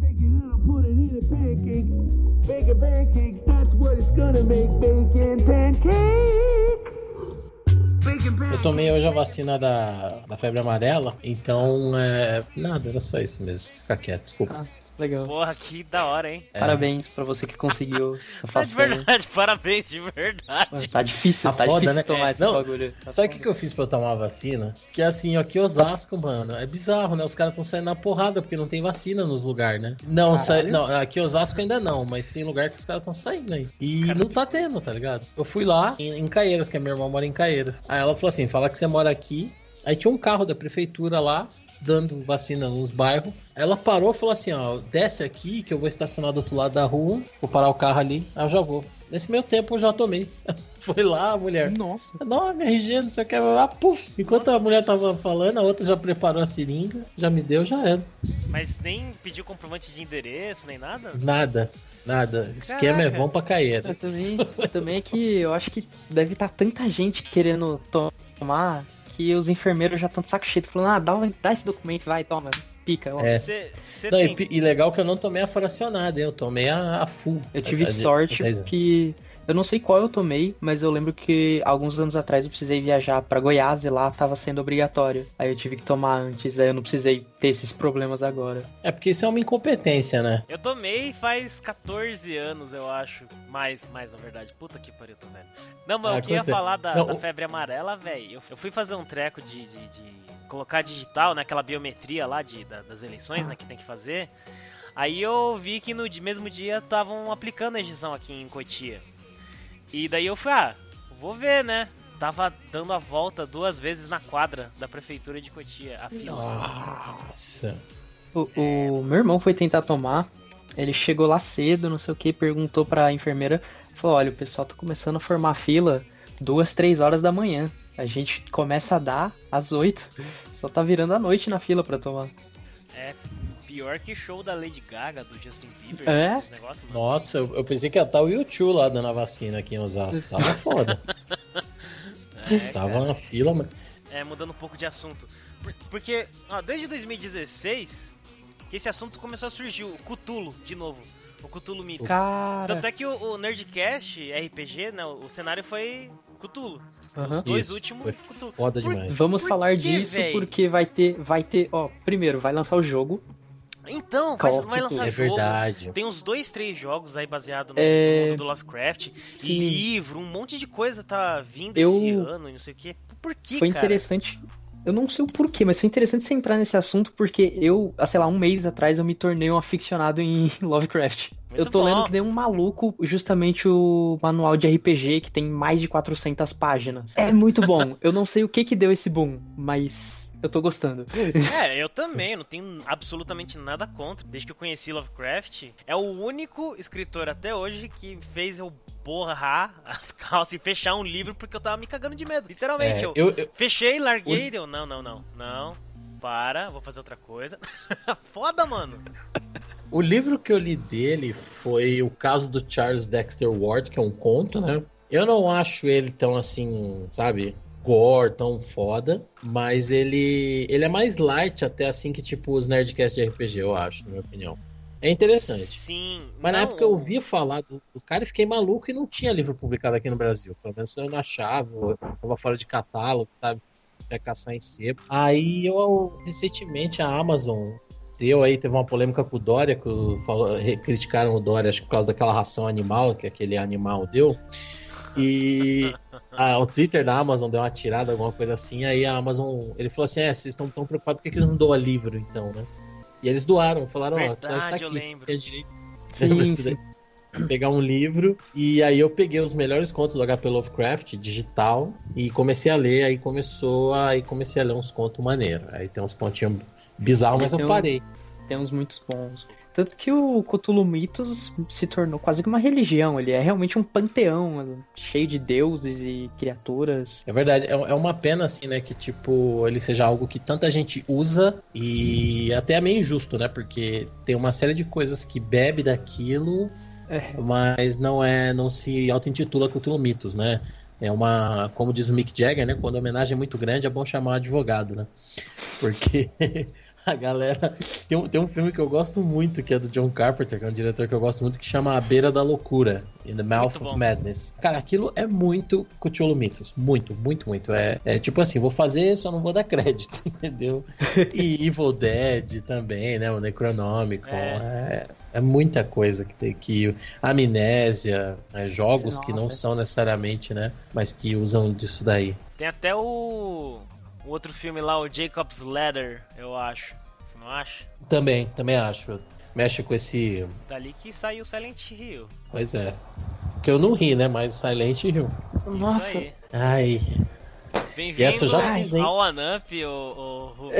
Bacon, I'll put it in a pancake. Bacon pancakes, that's what it's gonna make. Bacon pancake. Eu tomei hoje a vacina da, da febre amarela, então é. Nada, era só isso mesmo. Fica quieto, desculpa. Ah, legal. Porra, que da hora, hein? É. Parabéns pra você que conseguiu essa Tá de façanha. verdade, parabéns, de verdade. Tá difícil, Tá tá, foda, difícil né? tomar esse Não, bagulho. Tá sabe o que, que eu fiz pra eu tomar a vacina? Que assim, ó, aqui Osasco, mano, é bizarro, né? Os caras estão saindo na porrada porque não tem vacina nos lugares, né? Não, Caralho. não, aqui Osasco ainda não, mas tem lugar que os caras estão saindo aí. E não tá tendo, tá ligado? Eu fui lá em, em Caieiras, que a minha irmã mora em Caieiras. Aí ela falou assim: fala que você mora aqui. Aí tinha um carro da prefeitura lá, dando vacina nos bairros. Aí ela parou e falou assim: ó, desce aqui que eu vou estacionar do outro lado da rua, vou parar o carro ali, aí eu já vou. Nesse meio tempo eu já tomei. Foi lá, a mulher. Nossa. Não, minha RG, não sei o que. Ah, puf. Enquanto a mulher tava falando, a outra já preparou a seringa, já me deu, já era. Mas nem pediu comprovante de endereço, nem nada? Nada, nada. Esquema é Caraca. vão pra Caeira. Eu também, também é que eu acho que deve estar tanta gente querendo to- tomar que os enfermeiros já estão de saco cheio, falando, ah, dá, dá esse documento, vai, toma, pica. ó. É. Você você Não, e, tem... pi- e legal que eu não tomei a fracionada, hein? eu tomei a, a full. Eu tive A- sorte porque eu não sei qual eu tomei, mas eu lembro que alguns anos atrás eu precisei viajar pra Goiás e lá tava sendo obrigatório. Aí eu tive que tomar antes, aí eu não precisei ter esses problemas agora. É porque isso é uma incompetência, né? Eu tomei faz 14 anos, eu acho. Mais, mais na verdade. Puta que pariu, tô velho. Não, mas Ah, eu queria acontece. falar da, Não, da febre amarela, velho. Eu, eu fui fazer um treco de, de, de colocar digital, né? Aquela biometria lá de, da- das eleições, né? Que tem que fazer. Aí eu vi que no mesmo dia estavam aplicando a injeção aqui em Cotia. E daí eu fui, ah, vou ver, né? Tava dando a volta duas vezes na quadra da prefeitura de Cotia, a fila. Nossa. O, o meu irmão foi tentar tomar, ele chegou lá cedo, não sei o que, perguntou pra enfermeira, falou, olha, o pessoal tá começando a formar fila duas, três horas da manhã. A gente começa a dar às oito. Só tá virando a noite na fila pra tomar. É pior que show da Lady Gaga, do Justin Bieber, É? esses negócios, mano. Nossa, eu, eu pensei que ia estar o YouTube lá dando a vacina aqui em Osasco. Tava foda. É, Tava cara. na fila, mas. É, mudando um pouco de assunto. Por- porque, ó, desde 2016, que esse assunto começou a surgir, o Cthulhu, de novo. O Cthulhu Mito. Cara, Tanto é que o, o Nerdcast RPG, né, o cenário foi Cthulhu. Aham. Os dois Isso, últimos, foi Cthulhu. foda Por- demais. vamos Por falar quê, disso véi? porque vai ter, vai ter, ó, primeiro vai lançar o jogo. Então, vai, vai lançar É jogo. verdade. Tem uns dois, três jogos aí baseados no, É, mundo do Lovecraft. sim. Livro, um monte de coisa tá vindo Eu- esse ano e não sei o quê. Por que, foi cara? interessante. Eu não sei o porquê, mas foi interessante você entrar nesse assunto porque eu, sei lá, um mês atrás eu me tornei um aficionado em Lovecraft. Muito eu tô bom. lendo que nem um maluco justamente o manual de RPG que tem mais de 400 páginas. É muito bom. Eu não sei o que que deu esse boom, mas eu tô gostando. É, eu também, não tenho absolutamente nada contra. Desde que eu conheci Lovecraft, é o único escritor até hoje que fez eu borrar as calças e fechar um livro porque eu tava me cagando de medo. Literalmente, É, eu, eu, eu- fechei, larguei, deu, não, não, não, não, para, vou fazer outra coisa. Foda, mano. o livro que eu li dele foi o caso do Charles Dexter Ward, que é um conto, né? Eu não acho ele tão assim, sabe? Gore, tão foda, mas ele ele é mais light até assim que tipo os Nerdcast de RPG, eu acho, na minha opinião. É interessante. Sim. Mas na não, época eu ouvi falar do, do cara e fiquei maluco e não tinha livro publicado aqui no Brasil. Pelo menos eu não achava, eu tava fora de catálogo, sabe? Ia caçar em sebo. Aí eu, recentemente, a Amazon deu aí, teve uma polêmica com o Dória, que falou, criticaram o Dória, acho que por causa daquela ração animal que aquele animal deu. E ah, o Twitter da Amazon deu uma tirada, alguma coisa assim. Aí a Amazon, ele falou assim: é, vocês estão tão preocupados, por que, que eles não doam livro então, né? E eles doaram, falaram: ó, Verdade, tá aqui, eu você lembro. tem direito Sim, sim. Pegar um livro e aí eu peguei os melhores contos do HP Lovecraft digital e comecei a ler, aí começou a, aí comecei a ler uns contos maneiros. Aí tem uns pontinhos bizarros, mas eu um- parei. Tem uns muito bons. Tanto que o Cthulhu Mitos se tornou quase que uma religião. Ele é realmente um panteão cheio de deuses e criaturas. É verdade, é, é uma pena assim, né, que tipo, ele seja algo que tanta gente usa e até é meio injusto, né, porque tem uma série de coisas que bebe daquilo É, mas não é, não se auto-intitula Cthulhu Mitos, né? É uma, como diz o Mick Jagger, né? Quando a homenagem é muito grande, é bom chamar advogado, né? Porque A galera. Tem um, tem um filme que eu gosto muito, que é do John Carpenter, que é um diretor que eu gosto muito, que chama A Beira da Loucura, In the Mouth Muito of bom. Madness. Cara, aquilo é muito Cthulhu Mythos. Muito, muito, muito. É, é tipo assim, vou fazer, só não vou dar crédito, entendeu? E Evil Dead também, né? O Necronomicon. É. é muita coisa que tem que. Amnésia, né, jogos que não Nossa. são necessariamente, né? Mas que usam disso daí. Tem até o, o outro filme lá, o Jacob's Ladder, eu acho. Você não acha? Também, também acho. Mexe com esse. Dali que saiu Silent Hill. Pois é. Que eu não ri, né? Mas o Silent Hill. Nossa, Isso aí. Ai. E essa Bem-vindo eu já fiz, hein? ao o, o, o-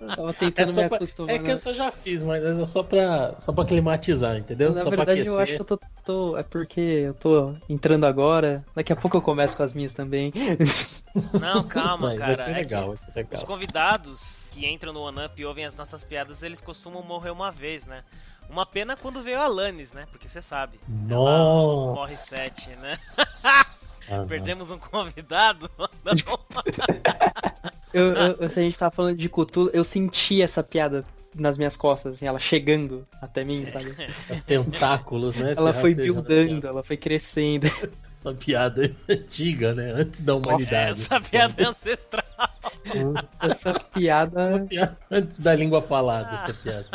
eu tava É, tentando só me pra- acostumar. é que né? eu só já fiz, mas é só pra, só pra climatizar, entendeu? Na só pra verdade, aquecer. eu acho que eu tô, tô- É porque eu tô entrando agora. Daqui a pouco eu começo com as minhas também. Não, calma, Mas cara. vai ser é legal, vai ser Os legal. convidados que entram no One-Up e ouvem as nossas piadas, eles costumam morrer uma vez, né? Uma pena quando veio a Alanis, né? Porque você sabe. Nossa. Morre sete, né? Ah, não. Perdemos um convidado. Eu, eu- se a gente tava falando de Cthulhu, eu senti essa piada nas minhas costas, assim, ela chegando até mim, sabe? Os tentáculos, né? Ela foi buildando, ela foi crescendo. Piada. Essa piada antiga, né? Antes da humanidade. Essa piada é ancestral. Essa piada. Piada Antes da língua falada, essa piada.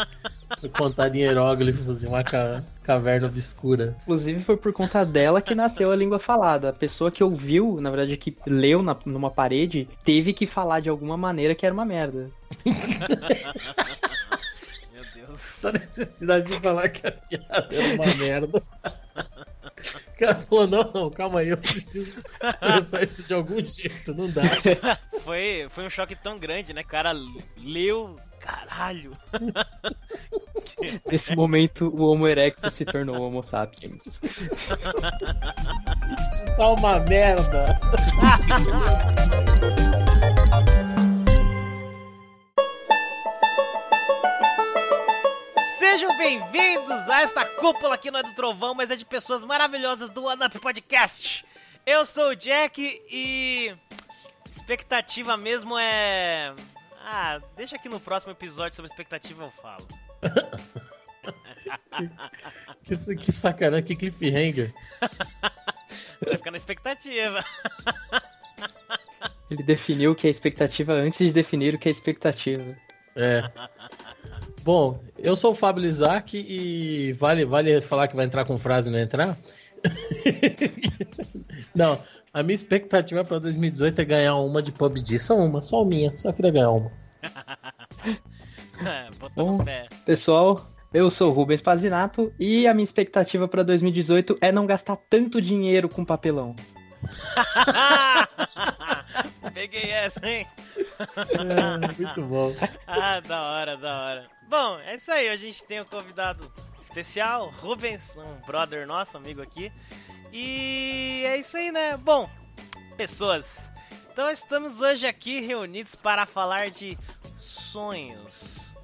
Foi contada em hieróglifos em uma ca- caverna obscura. Inclusive foi por conta dela que nasceu a língua falada. A pessoa que ouviu, na verdade, que leu na- numa parede, teve que falar de alguma maneira que era uma merda. Meu Deus. Só necessidade de falar que a piada era uma merda. O cara falou, não, não, calma aí, eu preciso pensar isso de algum jeito, não dá. Foi, foi um choque tão grande, né? O cara leu. Caralho. Nesse momento, o Homo erectus se tornou Homo sapiens. Isso tá uma merda. Sejam bem-vindos a esta cúpula que não é do Trovão, mas é de pessoas maravilhosas do One Up Podcast. Eu sou o Jack e. Expectativa mesmo é. Ah, deixa aqui no próximo episódio sobre expectativa eu falo. Que, que sacanagem, que cliffhanger. Você vai ficar na expectativa. Ele definiu o que é expectativa antes de definir o que é expectativa. É. Bom, eu sou o Fábio Lizac e vale, vale falar que vai entrar com frase e não entrar? não, a minha expectativa para 2018 é ganhar uma de PUBG, só uma, só minha, só queria ganhar uma. Botamos Bom. Pessoal, eu sou o Rubens Pazinato e a minha expectativa para 2018 é não gastar tanto dinheiro com papelão. Peguei essa, hein? É, muito bom. Ah, da hora, da hora. Bom, é isso aí. A gente tem um convidado especial, Rubens, um brother nosso, amigo aqui. E é isso aí, né? Bom, pessoas. Então estamos hoje aqui reunidos para falar de sonhos.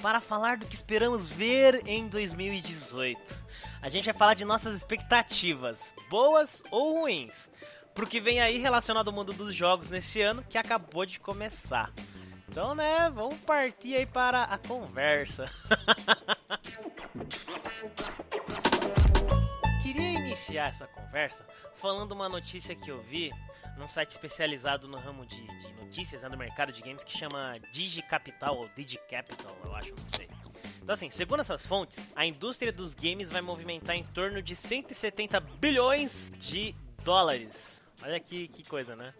Para falar do que esperamos ver em 2018. A gente vai falar de nossas expectativas, boas ou ruins. Pro que vem aí relacionado ao mundo dos jogos nesse ano que acabou de começar. Então, né, vamos partir aí para a conversa. Queria iniciar essa conversa falando uma notícia que eu vi num site especializado no ramo de, de notícias né, do mercado de games que chama DigiCapital ou DigiCapital, eu acho, não sei. Então, assim, segundo essas fontes, a indústria dos games vai movimentar em torno de 170 bilhões de dólares. Olha que, que coisa, né?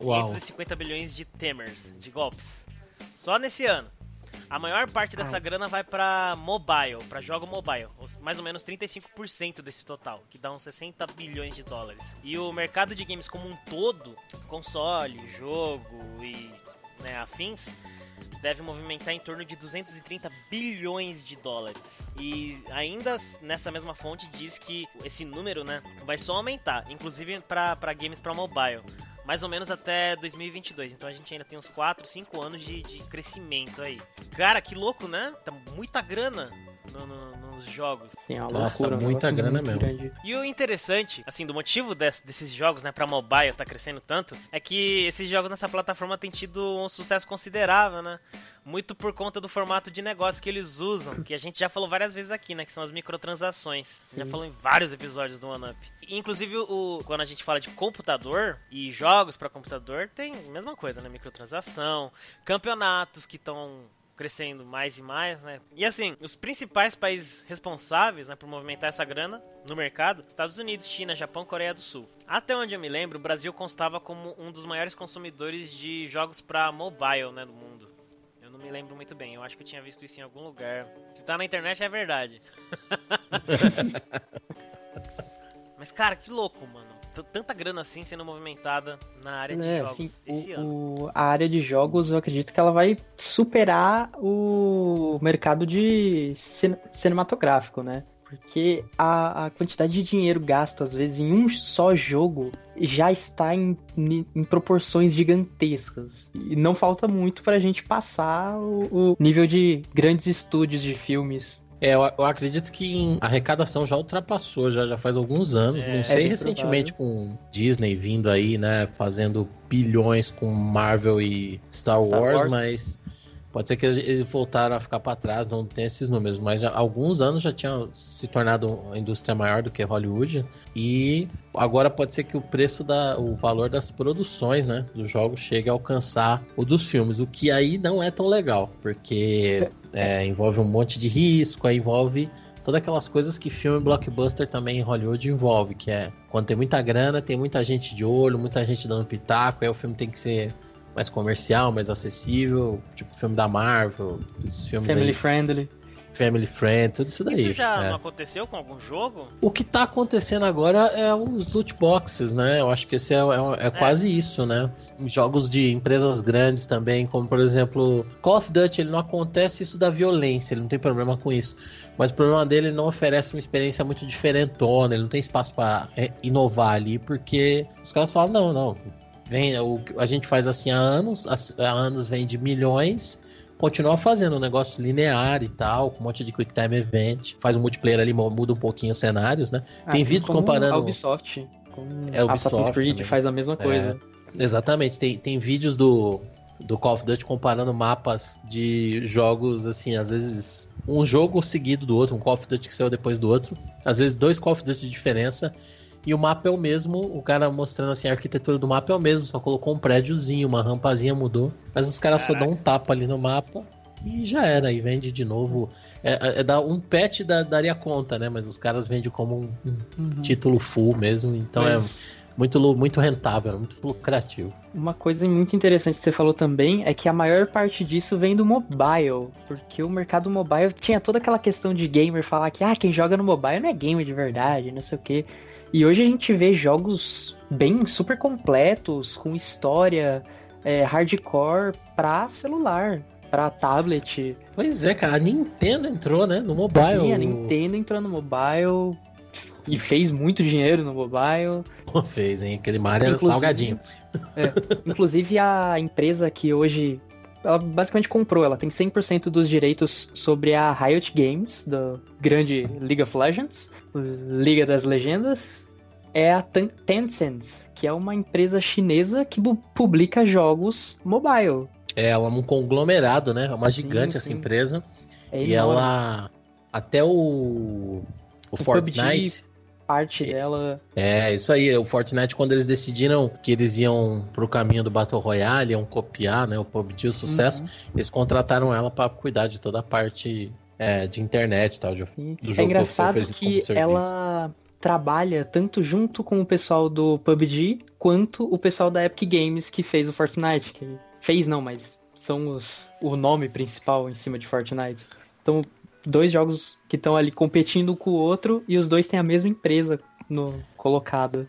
Uau. 550 bilhões de temers, de golpes. Só nesse ano. A maior parte dessa grana vai pra mobile, pra jogo mobile, mais ou menos 35% desse total, que dá uns 60 bilhões de dólares. E o mercado de games como um todo, console, jogo e né, afins, deve movimentar em torno de 230 bilhões de dólares. E ainda nessa mesma fonte diz que esse número, né, vai só aumentar, inclusive para games para mobile. Mais ou menos até 2022. Então a gente ainda tem uns 4, 5 anos de, de crescimento aí. Cara, que louco, né? Tá muita grana no, no- nos jogos. Sim, é uma Nossa, loucura, muita grana mesmo. grande. E o interessante, assim, do motivo des- desses jogos, né, pra mobile tá crescendo tanto, é que esses jogos nessa plataforma têm tido um sucesso considerável, né? Muito por conta do formato de negócio que eles usam, que a gente já falou várias vezes aqui, né? Que são as microtransações. A gente já falou em vários episódios do OneUp. E, Inclusive, o, quando a gente fala de computador e jogos pra computador, tem a mesma coisa, né? Microtransação, campeonatos que estão crescendo mais e mais, né? E assim, os principais países responsáveis, né, por movimentar essa grana no mercado, Estados Unidos, China, Japão, Coreia do Sul. Até onde eu me lembro, o Brasil constava como um dos maiores consumidores de jogos para mobile, né, do mundo. Eu não me lembro muito bem, eu acho que eu tinha visto isso em algum lugar. Se tá na internet é verdade. Mas cara, que louco, mano. Tanta grana assim sendo movimentada na área de É, jogos assim, esse o- ano. o- a área de jogos, eu acredito que ela vai superar o mercado de cine- cinematográfico, né? Porque a, a quantidade de dinheiro gasto, às vezes, em um só jogo já está em, em proporções gigantescas. E não falta muito pra gente passar o, o nível de grandes estúdios de filmes. É, eu, eu acredito que em arrecadação já ultrapassou, já, já faz alguns anos. É, não sei é recentemente com Disney vindo aí, né? Fazendo bilhões com Marvel e Star, Star Wars, Wars. mas pode ser que eles voltaram a ficar para trás, não tem esses números. Mas já, alguns anos já tinha se tornado uma indústria maior do que Hollywood. E agora pode ser que o preço da. o valor das produções, né? Dos jogos chegue a alcançar o dos filmes. O que aí não é tão legal, porque é, envolve um monte de risco, aí envolve todas aquelas coisas que filme blockbuster também em Hollywood envolve, que é quando tem muita grana, tem muita gente de olho, muita gente dando pitaco, aí o filme tem que ser mais comercial, mais acessível, tipo filme da Marvel, esses filmes Family aí, friendly. family friend, tudo isso daí. Isso já é. não aconteceu com algum jogo? O que tá acontecendo agora é os loot boxes, né? Eu acho que esse é, é- é quase isso, né? Jogos de empresas grandes também, como por exemplo, Call of Duty, ele não acontece isso da violência, ele não tem problema com isso. Mas o problema dele, ele não oferece uma experiência muito diferentona, ele não tem espaço pra é, inovar ali, porque os caras falam, não, não, vem, o, a gente faz assim há anos, há anos vende milhões, continua fazendo um negócio linear e tal, com um monte de quick time event, faz um multiplayer ali, muda um pouquinho os cenários, né? Tem Assim vídeos comparando- A Ubisoft. Com É, Ubisoft Assassin's Creed também. faz a mesma coisa. Exatamente, tem, tem vídeos do, do Call of Duty comparando mapas de jogos, assim, às vezes um jogo seguido do outro, um Call of Duty que saiu depois do outro, às vezes dois Call of Duty de diferença, e o mapa é o mesmo, o cara mostrando assim, a arquitetura do mapa é o mesmo, só colocou um prédiozinho, uma rampazinha mudou, mas os caras só dão um tapa ali no mapa e já era, e vende de novo. É, é, é dar um patch da- daria conta, né? Mas os caras vendem como um, um Uhum. título full mesmo, então Mas- é muito, muito rentável, muito lucrativo. Uma coisa muito interessante que você falou também é que a maior parte disso vem do mobile, porque o mercado mobile tinha toda aquela questão de gamer falar que ah, quem joga no mobile não é gamer de verdade, não sei o quê. E hoje a gente vê jogos bem super completos, com história é, hardcore pra celular, pra tablet. Pois é, cara, a Nintendo entrou, né, no mobile. Sim, a Nintendo entrou no mobile e fez muito dinheiro no mobile. Pô, fez, hein? Aquele Mario era Inclusive- salgadinho. Inclusive a empresa que hoje ela basicamente comprou, ela tem 100% dos direitos sobre a Riot Games, do grande League of Legends, Liga das Legendas, é a Ten- Tencent, que é uma empresa chinesa que publica jogos mobile. É, ela é um conglomerado, né? É uma Sim, gigante essa sim. empresa. É e enorme. ela. Até o. O, O Fortnite. parte dela É, isso aí. O Fortnite, quando eles decidiram que eles iam pro caminho do Battle Royale, iam copiar, né? O PUBG, o sucesso, Uhum. eles contrataram ela pra cuidar de toda a parte é, de internet e tal. De, do É jogo engraçado oferecido como que serviço. ela trabalha tanto junto com o pessoal do PUBG quanto o pessoal da Epic Games que fez o Fortnite. Que fez não, mas são os, o nome principal em cima de Fortnite. Então, dois jogos que estão ali competindo um com o outro e os dois têm a mesma empresa no, colocada.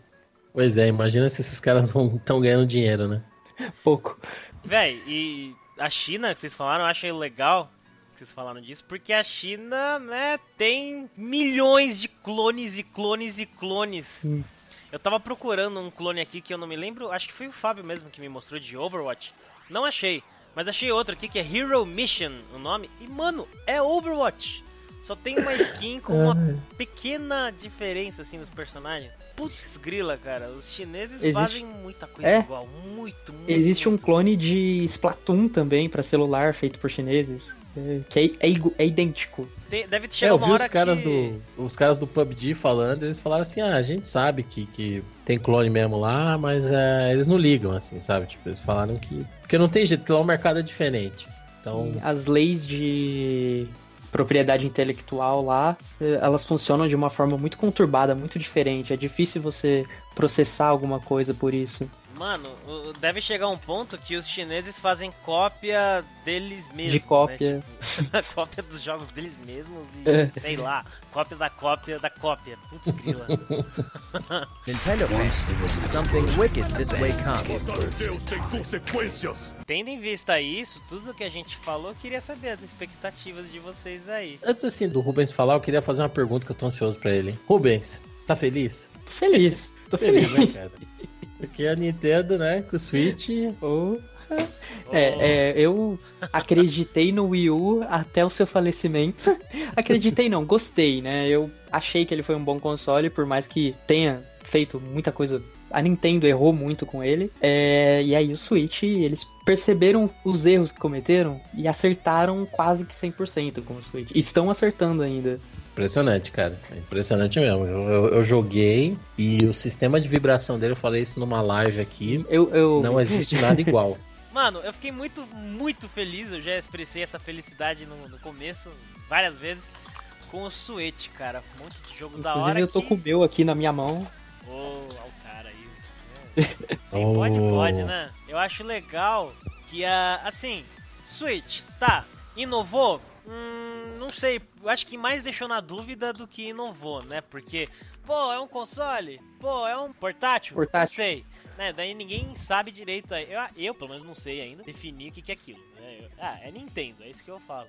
Pois é, imagina se esses caras estão ganhando dinheiro, né? Pouco. Véi, e a China, que vocês falaram, eu achei legal que vocês falaram disso, porque a China, né, tem milhões de clones e clones e clones. Sim. Eu tava procurando um clone aqui que eu não me lembro, acho que foi o Fábio mesmo que me mostrou de Overwatch. Não achei, mas achei outro aqui que é Hero Mission, o nome. E mano, é Overwatch. Só tem uma skin com uma pequena diferença assim nos personagens. Putz, grila, cara. Os chineses Existe- fazem muita coisa É. igual. Muito, muito. Existe um muito. clone de Splatoon também pra celular feito por chineses. É, Que é, é é idêntico. Tem- deve É, chegar eu uma vi os caras, que... do, os caras do PUBG falando, eles falaram assim, ah, a gente sabe que, que tem clone mesmo lá, mas é, eles não ligam, assim, sabe? Tipo, eles falaram que... Porque não tem jeito, porque lá o mercado é diferente. Então, As leis de propriedade intelectual lá, eh, elas funcionam de uma forma muito conturbada, muito diferente. É difícil você processar alguma coisa por isso. Mano, deve chegar um ponto que os chineses fazem cópia deles mesmos. cópia. Né? Tipo, cópia dos jogos deles mesmos e, É. sei lá, cópia da cópia da cópia. Putz, grila. Nintendo thinks something wicked this way comes. Deus tem consequências. Tendo em vista isso, tudo que a gente falou, eu queria saber as expectativas de vocês aí. antes assim do Rubens falar, eu queria fazer uma pergunta que eu tô ansioso pra ele. Rubens, tá feliz? Tô feliz. Tô feliz. né, cara? Porque a Nintendo, né, com o Switch... Oh. É, é, eu acreditei no Wii U até o seu falecimento. acreditei não, gostei, né? Eu achei que ele foi um bom console, por mais que tenha feito muita coisa. A Nintendo errou muito com ele. É, e aí o Switch, eles perceberam os erros que cometeram e acertaram quase que 100% com o Switch. Estão acertando ainda. Impressionante, cara. É impressionante mesmo. Eu, eu- eu joguei e o sistema de vibração dele, eu falei isso numa live aqui, Eu, eu... não existe nada igual. Mano, eu fiquei muito, muito feliz. Eu já expressei essa felicidade no, no começo, várias vezes, com o Switch, cara. Um monte de jogo da Inclusive hora. eu tô que... com o meu aqui na minha mão. Ô, ó o cara, isso. né? Quem pode, Oh. pode, né? Eu acho legal que a. Assim, Switch, tá. Inovou? Hum, não sei. Eu acho que mais deixou na dúvida do que inovou, né? Porque, pô, é um console? Pô, é um portátil? Portátil. Não sei. Né? Daí ninguém sabe direito. Eu, eu, pelo menos, não sei ainda definir o que, que é aquilo. né? Eu- ah, é Nintendo, é isso que eu falo.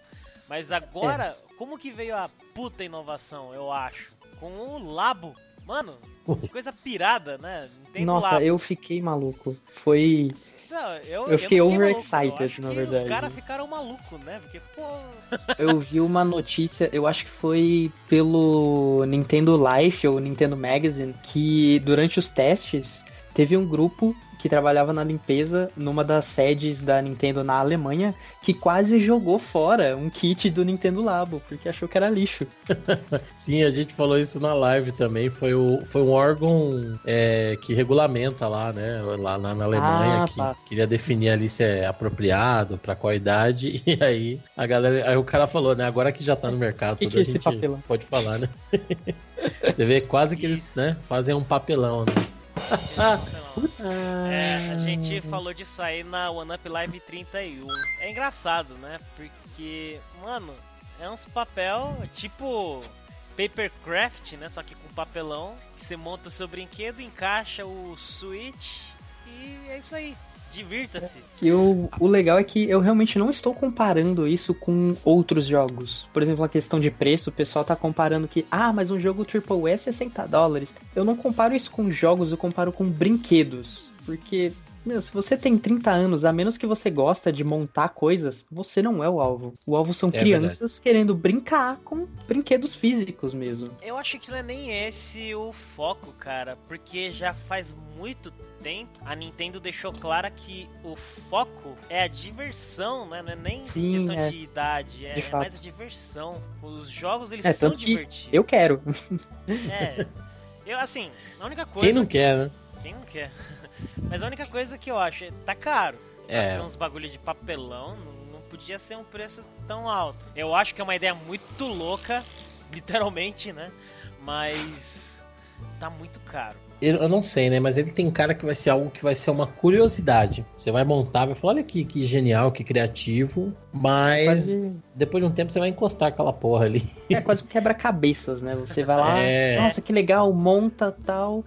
Mas agora, como que veio a puta inovação, eu acho? Com o Labo. Mano, que coisa pirada, né? Nintendo Nossa, Labo. eu fiquei maluco. Foi. Não, eu, eu fiquei overexcited, eu acho na que verdade. Os caras ficaram malucos, né? Porque, pô. Eu vi uma notícia, eu acho que foi pelo Nintendo Life ou Nintendo Magazine, que durante os testes teve um grupo que trabalhava na limpeza numa das sedes da Nintendo na Alemanha que quase jogou fora um kit do Nintendo Labo, porque achou que era lixo. Sim, a gente falou isso na live também. Foi, o, foi um órgão é, que regulamenta lá, né? Lá, lá na Alemanha, Ah, que tá. queria definir ali se é apropriado, pra qual idade. E aí a galera. Aí o cara falou, né? Agora que já tá no mercado, Que tudo, que é a esse gente papelão? pode falar, né? Você vê quase que eles né, fazem um papelão, né? É, a gente falou disso aí na One Up Live 31. É engraçado, né? Porque, mano, é uns papel tipo papercraft, né? Só que com papelão. Você monta o seu brinquedo, encaixa o Switch e é isso aí. Divirta-se. E o, o legal é que eu realmente não estou comparando isso com outros jogos. Por exemplo, a questão de preço, o pessoal tá comparando que, ah, mas um jogo AAA é 60 dólares. Eu não comparo isso com jogos, eu comparo com brinquedos. Porque, meu, se você tem 30 anos, a menos que você gosta de montar coisas, você não é o alvo. O alvo são É crianças querendo brincar com brinquedos físicos mesmo. Eu acho que não é nem esse o foco, cara, porque já faz muito tempo a Nintendo deixou clara que o foco é a diversão, né? Não é nem Sim, questão é. de idade, é, De é fato. mais a diversão. Os jogos eles É, são que divertidos. Eu quero. É. Eu assim, a única coisa Quem não quer, né? quem não quer. Mas a única coisa que eu acho é tá caro. É. ser uns bagulho de papelão, não, não podia ser um preço tão alto. Eu acho que é uma ideia muito louca, literalmente, né? Mas tá muito caro. Eu, eu não sei, né? Mas ele tem cara que vai ser algo que vai ser uma curiosidade. Você vai montar, vai falar, olha que, que genial, que criativo. Mas Quase, depois de um tempo você vai encostar aquela porra ali. é quase um quebra-cabeças, né? Você vai lá, É. nossa, que legal, monta tal,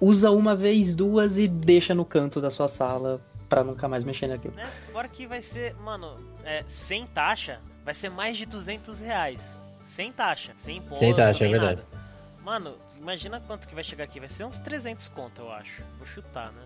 usa uma vez, duas e deixa no canto da sua sala pra nunca mais mexer naquilo. Né? Fora que vai ser, mano, é, sem taxa, vai ser mais de 200 reais. Sem taxa, sem imposto, Sem taxa, é verdade. nada. Mano, imagina quanto que vai chegar aqui. Vai ser uns 300 conto, eu acho. Vou chutar, né?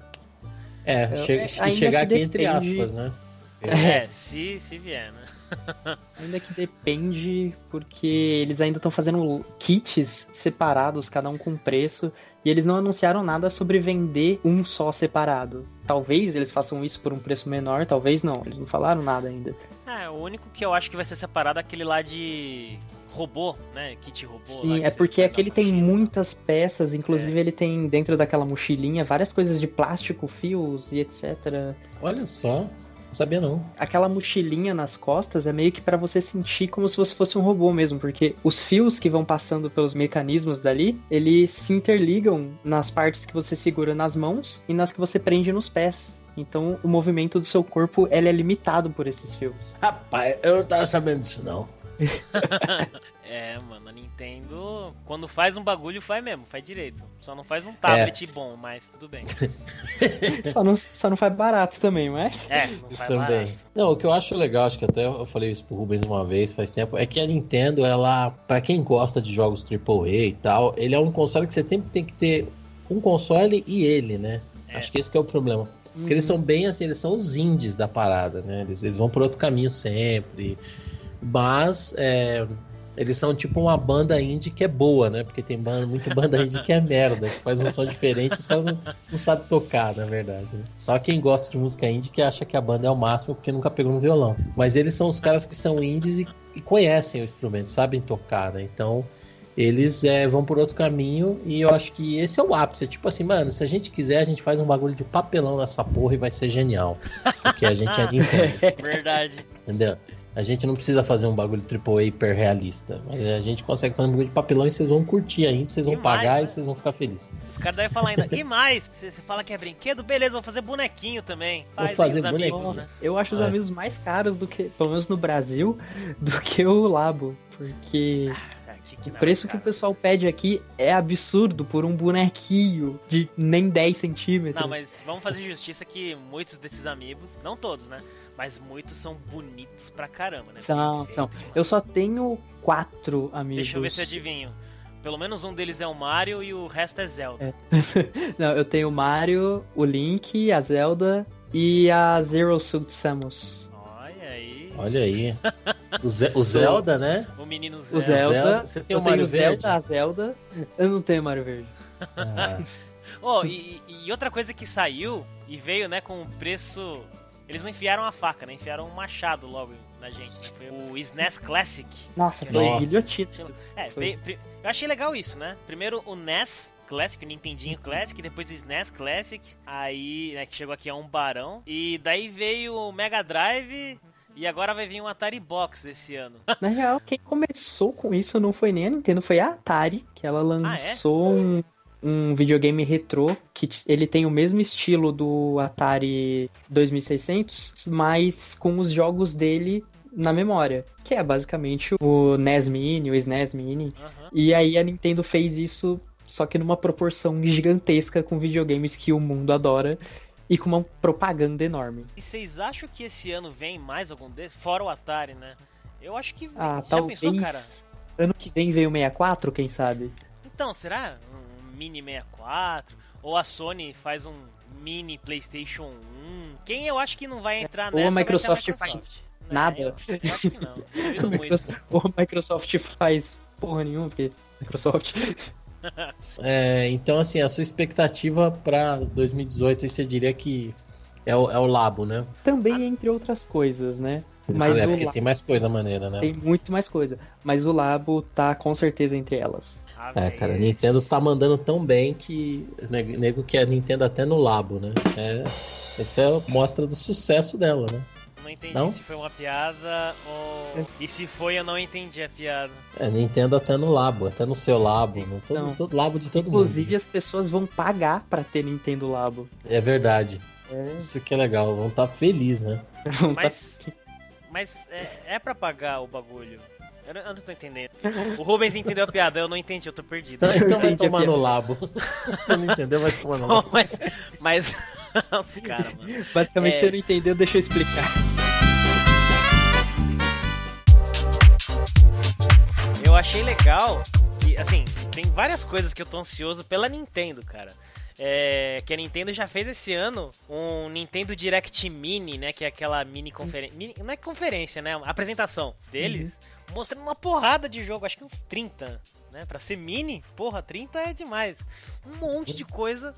É, Eu- che- é, e chegar aqui entre depende- aspas, né? É, se, se vier, né? Ainda que depende, porque eles ainda estão fazendo kits separados, cada um com preço, e eles não anunciaram nada sobre vender um só separado. Talvez eles façam isso por um preço menor, talvez não, eles não falaram nada ainda. É, o único que eu acho que vai ser separado é aquele lá de robô, né? Kit robô. Sim, é porque aquele tem muitas peças, inclusive É. ele tem dentro daquela mochilinha várias coisas de plástico, fios e etc. Olha só, não sabia não. Aquela mochilinha nas costas é meio que pra você sentir como se você fosse um robô mesmo, porque os fios que vão passando pelos mecanismos dali, eles se interligam nas partes que você segura nas mãos e nas que você prende nos pés. Então o movimento do seu corpo ele é limitado por esses fios. Rapaz, eu não tava sabendo disso não. É, mano, a Nintendo, quando faz um bagulho, faz mesmo, faz direito. Só não faz um tablet É. bom, mas tudo bem. só, não, só não faz barato também, mas. É, não faz Também. barato. Não, o que eu acho legal, acho que até eu falei isso pro Rubens uma vez, faz tempo, é que a Nintendo, ela, pra quem gosta de jogos AAA e tal, ele é um console que você sempre tem que ter um console e ele, né? É. Acho que esse que é o problema. Porque eles são bem assim, eles são os indies da parada, né? Eles, eles vão por outro caminho sempre. Mas é, eles são tipo uma banda indie que é boa, né? Porque tem banda, muita banda indie que é merda, que faz um som diferente, os caras não, não sabem tocar, na verdade. né? Só quem gosta de música indie que acha que a banda é o máximo porque nunca pegou no violão. Mas eles são os caras que são indies e, e conhecem o instrumento, sabem tocar, né? Então eles é, vão por outro caminho e eu acho que esse é o ápice. É tipo assim, mano, se a gente quiser, a gente faz um bagulho de papelão nessa porra e vai ser genial. Porque a gente é Nintendo, Verdade. entendeu? A gente não precisa fazer um bagulho AAA hiper realista. Mas a gente consegue fazer um bagulho de papelão e vocês vão curtir ainda, vocês vão E mais, pagar né? e vocês vão ficar felizes. Os caras devem falar ainda. E mais, você você fala que é brinquedo? Beleza, vou fazer bonequinho também. Faz aí fazer os amigos, bonequinho. né? Eu acho os É. amigos mais caros do que, pelo menos no Brasil, do que o Labo. Porque Ah, o não, preço que o pessoal pede aqui é absurdo por um bonequinho de nem 10 centímetros. Não, mas vamos fazer justiça que muitos desses amigos, não todos, né? Mas muitos são bonitos pra caramba, né? São, Perfeito são. demais. Eu só tenho quatro amigos. Deixa eu ver se eu adivinho. Pelo menos um deles é o Mario e o resto é Zelda. É. Não, eu tenho o Mario, o Link, a Zelda e a Zero Suit Samus. Olha aí. Olha aí. O, Ze- o Zelda, né? O menino O Zelda. Zelda. Zelda. Você tem eu o Mario tenho o Verde? Zelda, a Zelda. Eu não tenho Mario Verde. Ah, Oh, e, e outra coisa que saiu e veio, né, com um preço. Eles não enfiaram a faca, né? Enfiaram um machado logo na gente, né? Foi o SNES Classic. Nossa, foi Nossa. guilhotina. É, Foi. eu achei legal isso, né? Primeiro o NES Classic, o Nintendinho Classic, depois o SNES Classic, aí, né, que chegou aqui a um barão, e daí veio o Mega Drive, e agora vai vir um Atari Box esse ano. Na real, quem começou com isso não foi nem a Nintendo, foi a Atari, que ela lançou um, um videogame retrô que ele tem o mesmo estilo do Atari 2600, mas com os jogos dele na memória, que é basicamente o NES Mini, o SNES Mini. Aham. E aí a Nintendo fez isso só que numa proporção gigantesca com videogames que o mundo adora e com uma propaganda enorme. E vocês acham que esse ano vem mais algum desses? Fora o Atari, né? Eu acho que. Ah, Já talvez pensou, cara? ano que vem veio o 64, quem sabe? Então, será? Mini 64? Ou a Sony faz um mini PlayStation 1? Quem eu acho que não vai entrar Ou a nessa vai Microsoft ser a faz Microsoft. nada. Eu, eu acho que não. Duvido O muito. Microsoft, ou a Microsoft faz porra nenhuma, porque Microsoft. é, então, assim, a sua expectativa pra 2018, aí você diria que é o, é o Labo, né? Também entre outras coisas, né? Mas é, o porque Labo tem mais coisa maneira, né? tem muito mais coisa. Mas o Labo tá com certeza entre elas. Ah, É, cara, a Nintendo tá mandando tão bem que nego, nego que a Nintendo até no Labo, né? É, essa é a mostra do sucesso dela, né? Não entendi Não? se foi uma piada ou. E se foi, eu não entendi a piada. É, Nintendo até no Labo, até no seu Labo, no todo, Não. todo Labo de todo Inclusive, mundo. as pessoas vão pagar pra ter Nintendo Labo. É verdade. É, Isso que é legal, vão estar felizes, né? vão tá- Mas. Mas é, é pra pagar o bagulho. Eu não, eu não tô entendendo. O Rubens entendeu a piada, eu não entendi, eu tô perdido. Então, então vai tomar no Labo. Você não entendeu, vai tomar no Bom, Labo. mas. Mas. Os caras, mano. Basicamente, É. você não entendeu, deixa eu explicar. Eu achei legal que, assim, tem várias coisas que eu tô ansioso pela Nintendo, cara. É, que a Nintendo já fez esse ano um Nintendo Direct Mini, né? Que é aquela mini conferência. Não é conferência, né? Apresentação deles. Uhum. Mostrando uma porrada de jogo, acho que uns 30, né? Pra ser mini, porra, 30 é demais. Um monte de coisa.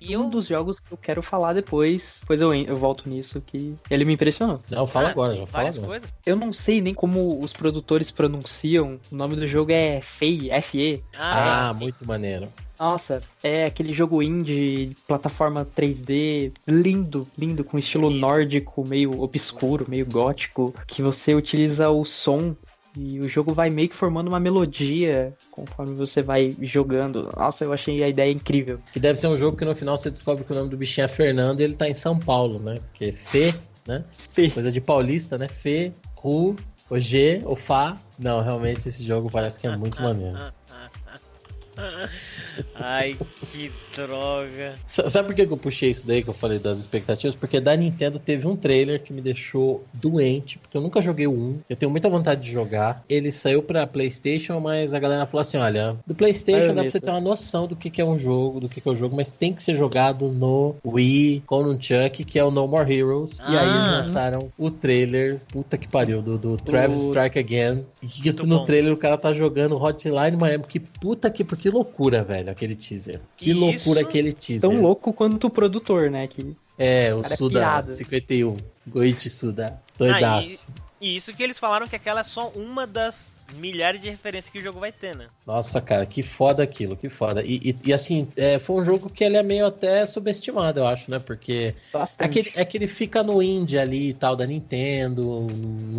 E um eu. dos jogos que eu quero falar depois, depois eu, eu volto nisso, que ele me impressionou. Não, fala Ah, agora, já fala agora. coisas. Eu não sei nem como os produtores pronunciam. O nome do jogo é FEI, FE. Ah, Ah, muito maneiro. Nossa, é aquele jogo indie, plataforma 3D, lindo, lindo, com estilo nórdico, meio obscuro, meio gótico, que você utiliza o som e o jogo vai meio que formando uma melodia conforme você vai jogando. Nossa, eu achei a ideia incrível. Que deve ser um jogo que no final você descobre que o nome do bichinho é Fernando e ele tá em São Paulo, né? Porque Fê, né? Sim. Coisa de paulista, né? Fê, Ru, o G, o Fá. Não, realmente esse jogo parece que é muito maneiro. Ai, que droga. Sabe por que eu puxei isso daí que eu falei das expectativas? Porque da Nintendo teve um trailer que me deixou doente, porque eu nunca joguei o 1. Eu tenho muita vontade de jogar. Ele saiu pra PlayStation, mas a galera falou assim: olha, do PlayStation dá pra você ter uma noção do que, que é um jogo, do que, que é o jogo, mas tem que ser jogado no Wii com um Chuck, que é o No More Heroes. E aí eles Ah. lançaram o trailer, puta que pariu, do, do Travis O- Strike Again. E no bom. trailer o cara tá jogando Hotline Miami. Que puta que, que loucura, velho, aquele teaser. Que Isso- loucura aquele teaser. Tão louco quanto o produtor, né? Que É, o Cara, é Suda pirado. 51. Goichi Suda. Doidaço. E isso que eles falaram que aquela é só uma das milhares de referências que o jogo vai ter, né? Nossa, cara, que foda aquilo, que foda. E, e- e, assim, é, foi um jogo que ele é meio até subestimado, eu acho, né? Porque é que, ele- é que ele fica no indie ali e tal, da Nintendo, não,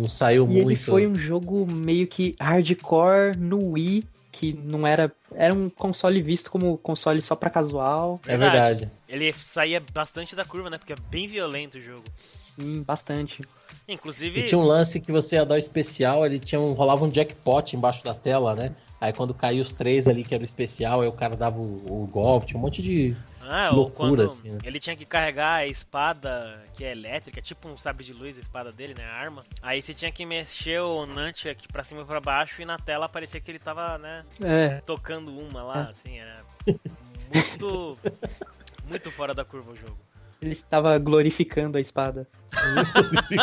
não saiu E muito. ele foi um jogo meio que hardcore no Wii, que não era. Era um console visto como console só pra casual. É verdade. Ele saía bastante da curva, né? Porque é bem violento o jogo. Sim, bastante. Inclusive, E tinha um lance que você ia dar o especial, ele tinha um, rolava um jackpot embaixo da tela, né? Aí quando caía os três ali, que era o especial, aí o cara dava o, o golpe, tinha um monte de. Ah, ou loucura, quando assim, né? ele tinha que carregar a espada que é elétrica, tipo um sabre de luz, a espada dele, né? A arma. Aí você tinha que mexer o Nunchuck aqui pra cima e pra baixo e na tela parecia que ele tava, né? É, Tocando uma É. lá, assim, era muito. muito fora da curva o jogo. ele estava glorificando a espada.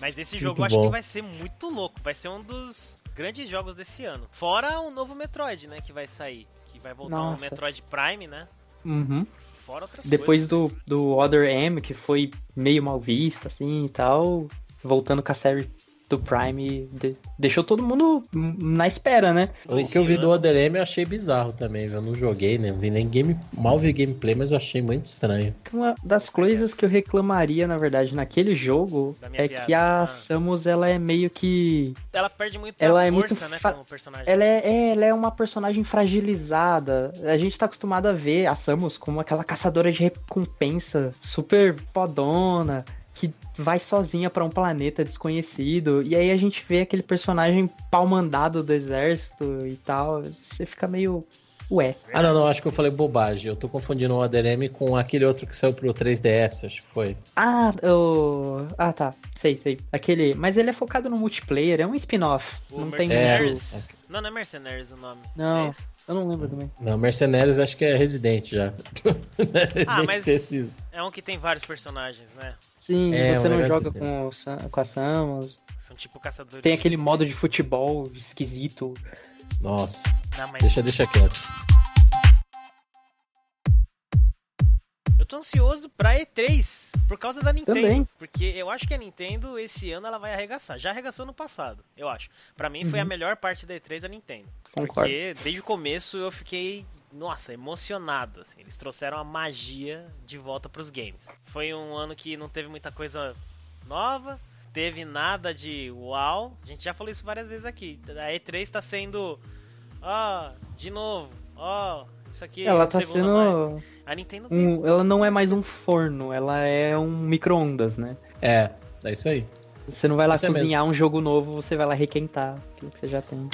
Mas esse jogo Muito eu acho bom. que vai ser muito louco. Vai ser um dos grandes jogos desse ano. Fora o novo Metroid, né? Que vai sair. Vai voltar o Nossa. Metroid Prime, né? Uhum. Fora outras Depois coisas. do, do Other M, que foi meio mal vista, assim e tal, voltando com a série do Prime, de- deixou todo mundo na espera, né? O que eu vi do ano- Other M eu achei bizarro também, viu? Eu não joguei, né? Não vi nem game. Mal vi gameplay, mas eu achei muito estranho. Uma das coisas que eu reclamaria, na verdade, naquele jogo é piada. que a Ah. Samus, ela é meio que Ela perde muito Ela a é força, muito né? fa- Como personagem. Ela é, é, ela é uma personagem fragilizada. A gente tá acostumado a ver a Samus como aquela caçadora de recompensa super fodona, que vai sozinha pra um planeta desconhecido. E aí a gente vê aquele personagem pau mandado do exército e tal. Você fica meio. Ué. Ah, não, não, acho que eu falei bobagem. Eu tô confundindo o Other M com aquele outro que saiu pro 3DS, acho que foi. Ah, o. Ah, tá. Sei, sei. Aquele. Mas ele é focado no multiplayer, é um spin-off. Não tem Mercenaries. Não, não é Mercenaries o nome. Não. É? Eu não lembro também. Não, Mercenários acho que é Resident já. Resident Ah, mas precisa. é um que tem vários personagens, né? Sim, É, você não joga assim. com, o Sam- com a Samus. São tipo caçadores. Tem aquele modo de futebol esquisito. Nossa, Não, mas deixa, deixa quieto. Eu tô ansioso pra E3 por causa da Nintendo. Também. Porque eu acho que a Nintendo esse ano ela vai arregaçar. Já arregaçou no passado, eu acho. Pra mim foi a melhor parte da E3 da Nintendo. Concordo. Porque desde o começo eu fiquei, nossa, emocionado. Assim. Eles trouxeram a magia de volta pros games. Foi um ano que não teve muita coisa nova, teve nada de uau. A gente já falou isso várias vezes aqui. A E3 tá sendo, ó, de novo, ó, isso aqui ela é tá um sendo. A Nintendo Um, ela não é mais um forno, ela é um micro-ondas, né? É, é isso aí. Você não vai lá Isso é cozinhar um jogo novo, você vai lá requentar aquilo que você já tem.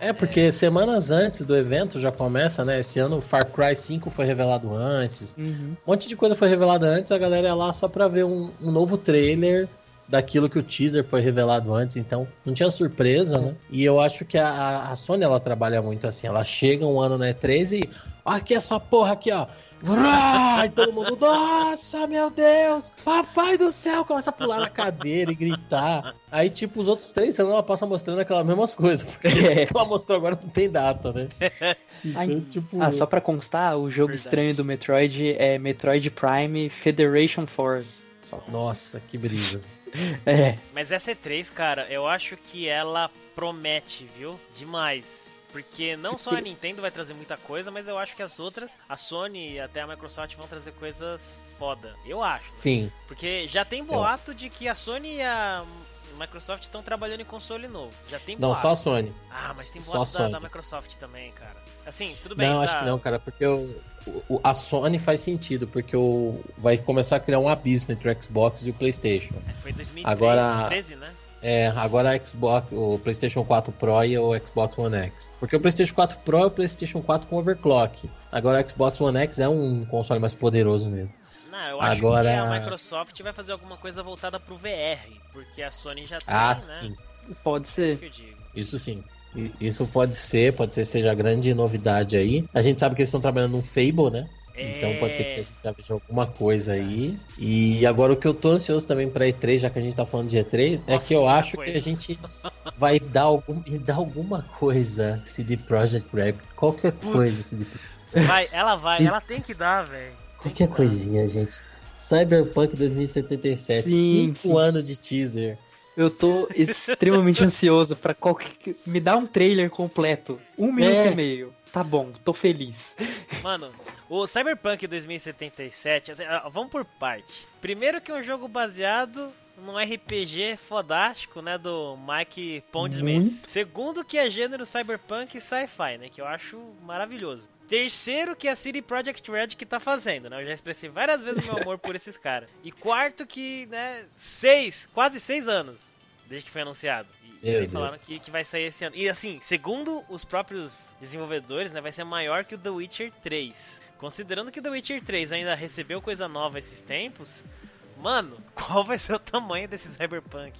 É, porque semanas antes do evento já começa, né? Esse ano o Far Cry 5 foi revelado antes. Um monte de coisa foi revelada antes, a galera ia lá só pra ver um, um novo trailer daquilo que o teaser foi revelado antes, então não tinha surpresa, né? E eu acho que a, a Sony ela trabalha muito assim, ela chega um ano na E3 e aqui essa porra aqui, ó. E todo mundo, nossa, meu Deus! Papai do céu! Começa a pular na cadeira e gritar. Aí, tipo, os outros três anos ela passa mostrando aquelas mesmas coisas. Porque É. o que ela mostrou agora não tem data, né? Ai, Então, tipo, Ah, só pra constar, o jogo Verdade. estranho do Metroid é Metroid Prime Federation Force. Nossa, que brisa. É, Mas essa E3, cara, eu acho que ela promete, viu? Demais. Porque não só a Nintendo vai trazer muita coisa, mas eu acho que as outras, a Sony e até a Microsoft vão trazer coisas foda. Eu acho. Sim, Porque já tem boato de que a Sony e a Microsoft estão trabalhando em console novo. Já tem não, boato. só a Sony. Ah, mas tem boato da, da Microsoft também, cara. Assim, tudo bem. não, tá... acho que não, cara, porque o, o- a Sony faz sentido, porque o, vai começar a criar um abismo entre o Xbox e o PlayStation. Foi 2013, Agora- 2013, né? É, agora a Xbox, o PlayStation 4 Pro e o Xbox One X. Porque o PlayStation 4 Pro é o PlayStation 4 com overclock. Agora o Xbox One X é um console mais poderoso mesmo. Não, eu acho Agora- que a Microsoft vai fazer alguma coisa voltada pro VR, porque a Sony já tem, Ah, né? sim. pode Isso ser. que eu digo. Isso sim. Isso pode ser, pode ser seja a grande novidade aí. A gente sabe que eles estão trabalhando num Fable, né? Então pode ser que a gente já veja alguma coisa aí. E agora o que eu tô ansioso também pra E3, já que a gente tá falando de E3, é Nossa, que eu acho coisa. que a gente vai dar, algum, dar alguma coisa CD Projekt Red. Qualquer coisa CD Vai, ela vai, ela tem que dar, velho. Qualquer coisinha, gente. Cyberpunk 2077, Sim, 5 sim. anos de teaser. Eu tô extremamente ansioso pra qualquer. Me dá um trailer completo. Um minuto É. e meio. Tá bom, tô feliz. Mano, o Cyberpunk 2077, assim, ah, vamos por parte. Primeiro que é um jogo baseado num RPG fodástico, né, do Mike Pondsmith. Muito. Segundo que é gênero cyberpunk e sci-fi, né, que eu acho maravilhoso. Terceiro que é a City Project Red que tá fazendo, né, eu já expressei várias vezes o meu amor por esses caras. E quarto que, né, seis, quase seis anos desde que foi anunciado. E Meu falaram que, que vai sair esse ano. E assim, segundo os próprios desenvolvedores, né, vai ser maior que o The Witcher 3. Considerando que o The Witcher 3 ainda recebeu coisa nova esses tempos, mano, qual vai ser o tamanho desse Cyberpunk?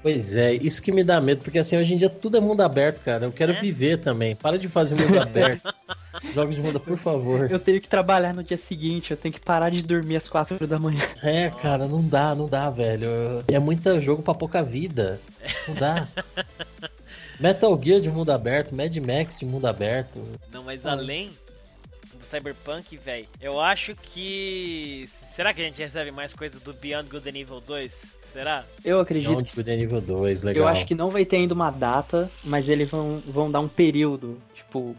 Pois é, isso que me dá medo, porque assim, hoje em dia tudo é mundo aberto, cara. Eu quero É? viver também. Para de fazer mundo aberto. Jogos de mundo, por favor. Eu tenho que trabalhar no dia seguinte, eu tenho que parar de dormir às quatro da manhã. É, cara, não dá, não dá, velho. É muito jogo pra pouca vida. Não dá. Metal Gear de mundo aberto, Mad Max de mundo aberto. Não, mas além Cyberpunk, velho, eu acho que. Será que a gente recebe mais coisa do Beyond Good and Evil 2? Será? Eu acredito Beyond que Good and Nível 2, legal. Eu acho que não vai ter ainda uma data, mas eles vão, vão dar um período. Tipo,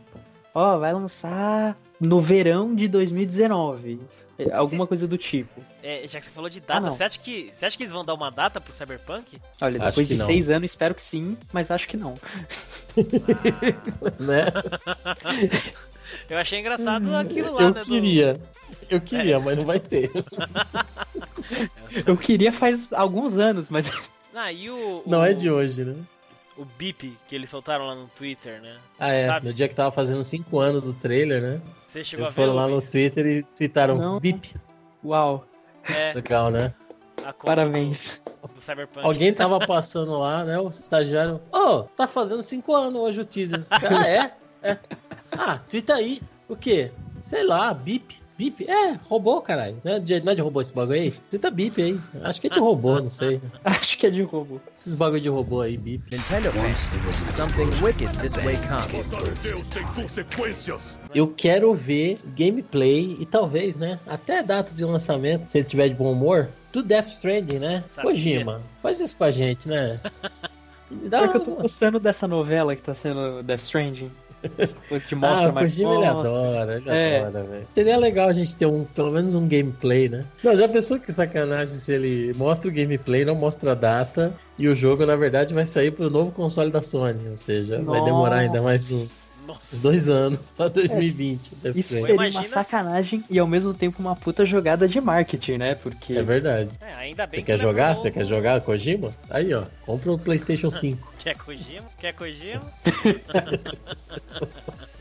ó, vai lançar no verão de 2019. É, Alguma coisa do tipo. É, já que você falou de data, não. você, acha que, você acha que eles vão dar uma data pro Cyberpunk? Olha, depois de não. seis anos, espero que sim, mas acho que não. né? Eu achei engraçado aquilo lá, Eu né? do- queria. Eu queria, mas não vai ter. Eu queria faz alguns anos, mas Ah, e o. Não o- é de hoje, né? O Beep que eles soltaram lá no Twitter, né? Ah, é. Sabe? No dia que tava fazendo 5 anos do trailer, né? Você chegou Eles a ver? foram lá no? Twitter e tweetaram Não. bip. uau, É, Legal, né? parabéns. Do, do Cyberpunk. Alguém tava passando lá, né? O estagiário. Ô, tá fazendo 5 anos hoje o teaser. Ah, é? É. Ah, twita aí. O quê? Sei lá, bip. Bip? É, robô, caralho. Não é de, não é de robô esse bagulho aí? Twita bip aí. Acho que é de robô, não sei. Acho que é de roubo. Esses bagulho de robô aí, bip. Nintendo something wicked this way comes. Deus tem consequências. Eu quero ver gameplay e talvez, né? Até a data de lançamento, se ele tiver de bom humor, do Death Stranding, né? Sabia. Kojima, faz isso com a gente, né? Me dá Só que eu tô gostando dessa novela que tá sendo Death Stranding. Depois que mostra Ah, o mais Kojima ele adora, ele É. adora, velho. Seria legal a gente ter um, pelo menos um gameplay, né? Não, já pensou que sacanagem se ele mostra o gameplay, não mostra a data, e o jogo, na verdade, vai sair pro novo console da Sony, ou seja, vai demorar ainda mais uns, Nossa. dois anos, só 2020. Death Isso seria Imagina uma se- sacanagem e ao mesmo tempo uma puta jogada de marketing, né? Porque É verdade. É, ainda bem Você que quer é jogar? Você quer jogar Kojima? Aí, ó. Compra o PlayStation 5. Quer Kojima? Quer Kojima?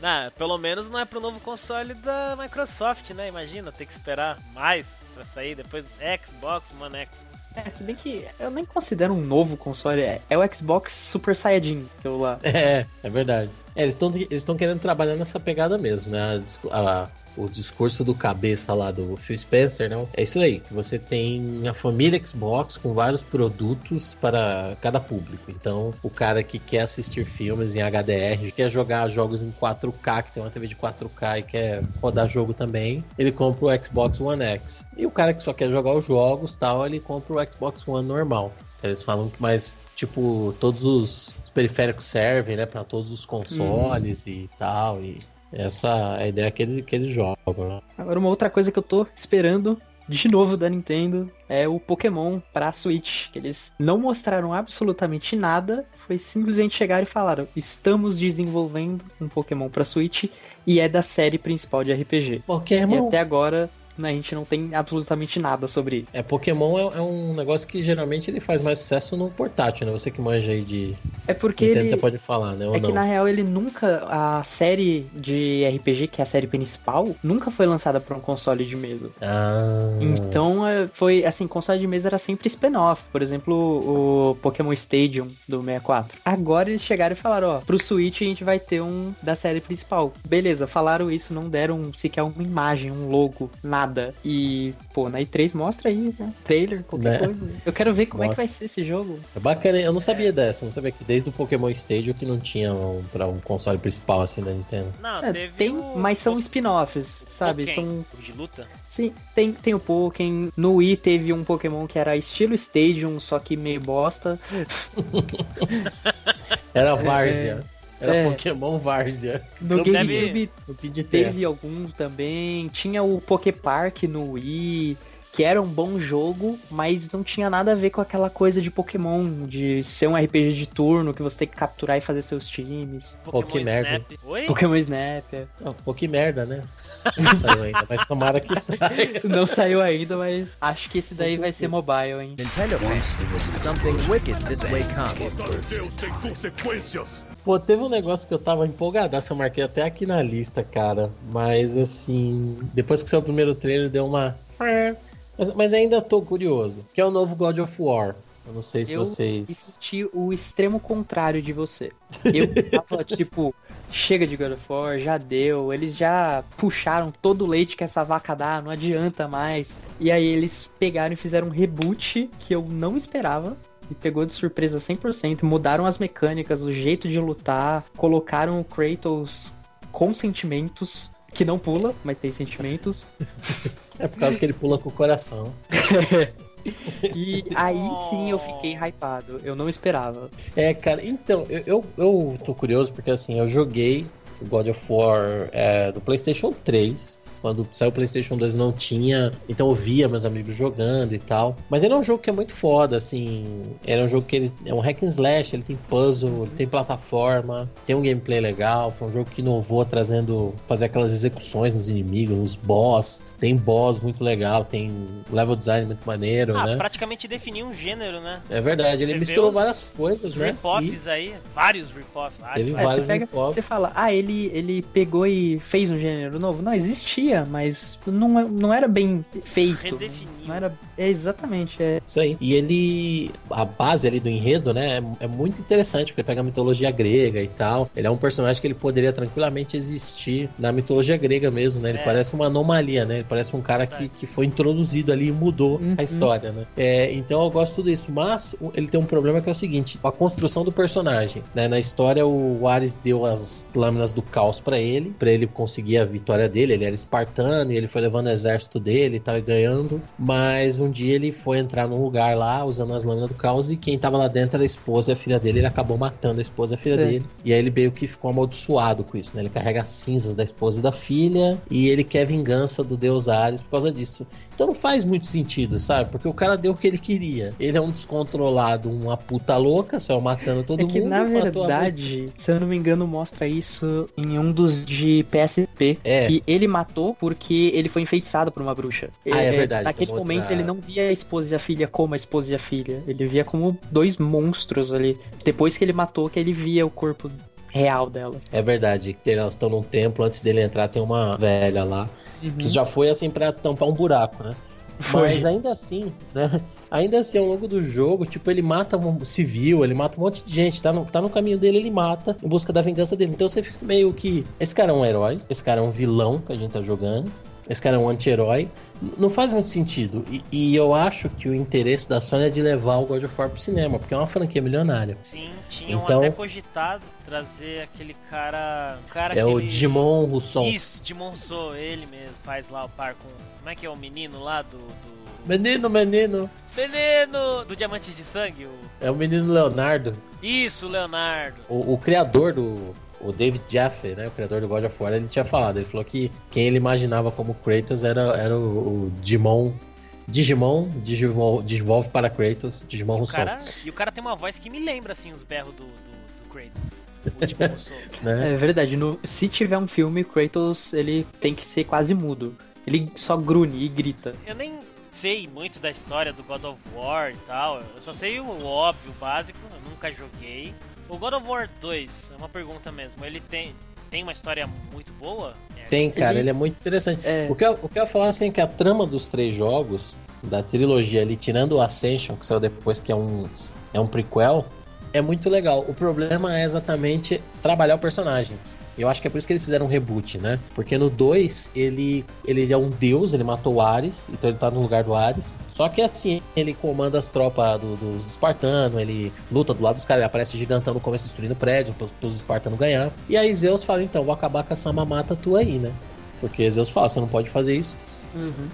não, pelo menos não é pro novo console da Microsoft, né? Imagina, ter que esperar mais pra sair depois do Xbox One X. É, se bem que eu nem considero um novo console, é, é o Xbox Super Saiyajin que eu lá. É, é verdade. É, eles estão querendo trabalhar nessa pegada mesmo, né? A a- o discurso do cabeça lá do Phil Spencer, não? É isso aí, que você tem a família Xbox com vários produtos para cada público. Então, o cara que quer assistir filmes em HDR, quer jogar jogos em 4K, que tem uma TV de 4K e quer rodar jogo também, ele compra o Xbox One X. E o cara que só quer jogar os jogos, tal, ele compra o Xbox One normal. Então, Eles falam que mais, tipo, todos os, os periféricos servem, né, para todos os consoles e tal. E essa é a ideia que, ele, que eles jogam. Né? Agora, uma outra coisa que eu tô esperando de novo da Nintendo é o Pokémon pra Switch. Que eles não mostraram absolutamente nada, foi simplesmente chegar e falaram: estamos desenvolvendo um Pokémon pra Switch e é da série principal de RPG. E Pokémon. até agora a gente não tem absolutamente nada sobre isso. É, Pokémon é, é um negócio que geralmente ele faz mais sucesso no portátil, né? Você que manja aí de É porque Nintendo, ele. você pode falar, né? Ou É não. que na real ele nunca. A série de RPG, que é a série principal, nunca foi lançada pra um console de mesa. Ah, Então é, foi assim, console de mesa era sempre spin-off. Por exemplo, o Pokémon Stadium do 64. Agora eles chegaram e falaram, ó, pro Switch a gente vai ter um da série principal. Beleza, falaram isso, não deram sequer uma imagem, um logo, nada. E, pô, na E3 mostra aí, né? Trailer, qualquer Né? coisa. Eu quero ver como é que Mostra. vai ser esse jogo. é bacana. Eu não sabia dessa. Não sabia que desde o Pokémon Stadium que não tinha um, pra um console principal assim da Nintendo. Não, É, teve tem, o... mas são o- spin-offs, sabe? Pokémon, São de luta. Sim, tem, tem o Pokémon. No Wii teve um Pokémon que era estilo Stadium, só que meio bosta. Era Várzea. Era É. Pokémon Várzea. No GameCube terra. teve alguns também. Tinha o Poképark no Wii, que era um bom jogo, mas não tinha nada a ver com aquela coisa de Pokémon, de ser um RPG de turno que você tem que capturar e fazer seus times. Pô, que merda, Snap. Oi? Pokémon Snap. é. Pô, que merda, né? Não saiu ainda, mas tomara que saia. Não saiu ainda, mas acho que esse daí vai ser mobile, hein? Nintendo wants something wicked this way comes. Deus tem consequências. Pô, teve um negócio que eu tava empolgadaço, eu marquei até aqui na lista, cara. Mas assim, depois que saiu o primeiro trailer, deu uma. Mas, mas ainda tô curioso. Que é o novo God of War. Eu não sei se Eu vocês. assisti o extremo contrário de você. Eu tava tipo, chega de God of War, já deu. Eles já puxaram todo o leite que essa vaca dá, não adianta mais. E aí eles pegaram e fizeram um reboot que eu não esperava. E pegou de surpresa 100%. Mudaram as mecânicas, o jeito de lutar. Colocaram o Kratos com sentimentos. Que não pula, mas tem sentimentos. É por causa que ele pula com o coração. E aí sim eu fiquei hypado. Eu não esperava. É, cara, então, eu, eu, eu tô curioso porque assim, eu joguei o God of War é, do PlayStation 3. Quando saiu o PlayStation 2 não tinha, então eu via meus amigos jogando e tal. Mas ele é um jogo que é muito foda, assim. Ele é um jogo que ele é um hack and slash, ele tem puzzle, ele tem plataforma, tem um gameplay legal. Foi um jogo que inovou trazendo fazer aquelas execuções nos inimigos, nos boss. Tem boss muito legal, tem level design muito maneiro, Ah, né? praticamente definiu um gênero, né? É verdade, ele Você misturou várias coisas, né? rip-offs aí, vários rip-offs. Teve. É, vários você, pega, rip-offs. você fala, ah, ele, ele pegou e fez um gênero novo. Não, existia, mas não, não era bem feito. Não era. É, exatamente. É, Isso aí. E ele. A base ali do enredo, né? É, é muito interessante, porque pega a mitologia grega e tal. Ele é um personagem que ele poderia tranquilamente existir na mitologia grega mesmo, né? Ele É. parece uma anomalia, né? Ele parece um cara que, que foi introduzido ali e mudou Uhum. a história, né? É, então eu gosto de tudo isso. Mas ele tem um problema que é o seguinte: a construção do personagem. Né? Na história, o Ares deu as lâminas do caos pra ele, pra ele conseguir a vitória dele. Ele era espartano e ele foi levando o exército dele e tal, e ganhando. Mas um dia ele foi entrar num lugar lá usando as lâminas do caos e quem tava lá dentro era a esposa e a filha dele. Ele acabou matando a esposa e a filha É. dele. E aí ele meio que ficou amaldiçoado com isso, né? Ele carrega as cinzas da esposa e da filha e ele quer vingança do deus Ares por causa disso. Então não faz muito sentido, sabe? Porque o cara deu o que ele queria. Ele é um descontrolado, uma puta louca, saiu matando todo é que mundo. na verdade, se eu não me engano, mostra isso em um dos de PSP. É. Que ele matou porque ele foi enfeitiçado por uma bruxa. Ah, é verdade, Naquele tem outra- momento ele não via a esposa e a filha como a esposa e a filha. Ele via como dois monstros ali. Depois que ele matou, que ele via o corpo real dela. É verdade, que elas estão num templo, antes dele entrar tem uma velha lá, Uhum. que já foi assim pra tampar um buraco, né? Foi. Mas ainda assim, né? Ainda assim, ao longo do jogo, tipo, ele mata um civil, ele mata um monte de gente, tá no, tá no caminho dele, ele mata em busca da vingança dele. Então você fica meio que. Esse cara é um herói, esse cara é um vilão que a gente tá jogando. Esse cara é um anti-herói. Não faz muito sentido. E, e eu acho que o interesse da Sony é de levar o God of War pro cinema, porque é uma franquia milionária. Sim, tinham Então- até cogitado trazer aquele cara. O cara É o aquele- Digimon Rousseau. Isso, Digimon Rousseau, ele mesmo, faz lá o par com. Como é que é o menino lá do. do... Menino, menino. Menino! Do Diamante de Sangue, o. É o menino Leonardo. Isso, o Leonardo. O, o criador do. O David Jaffe, né? O criador do God of War, ele tinha falado. Ele falou que quem ele imaginava como Kratos era, era o, o Digimon. Digimon, Digimon, desenvolve para Kratos, Digimon O Rousseau. cara, e o cara tem uma voz que me lembra, assim, os berros do, do, do Kratos. O Digimon Rousseau. Né? É verdade, no- se tiver um filme, Kratos ele tem que ser quase mudo. Ele só grune e grita. Eu nem sei muito da história do God of War e tal. Eu só sei o óbvio, o básico. Eu nunca joguei. O God of War 2, é uma pergunta mesmo. Ele tem, tem uma história muito boa? É, Tem, cara, Ele- ele é muito interessante. É. O, que eu, o que eu ia falar assim é que a trama dos três jogos, da trilogia ali, tirando o Ascension, que saiu depois, que é um, é um prequel, é muito legal. O problema é exatamente trabalhar o personagem. Eu acho que é por isso que eles fizeram um reboot, né? Porque no 2, ele, ele é um deus, ele matou o Ares, então ele tá no lugar do Ares. Só que assim, ele comanda as tropas do- dos espartanos, ele luta do lado dos caras, ele aparece gigantão no começo destruindo prédio pros, pros espartanos ganhar. E aí Zeus fala, então, vou acabar com essa mamata tua aí, né? Porque Zeus fala, você não pode fazer isso.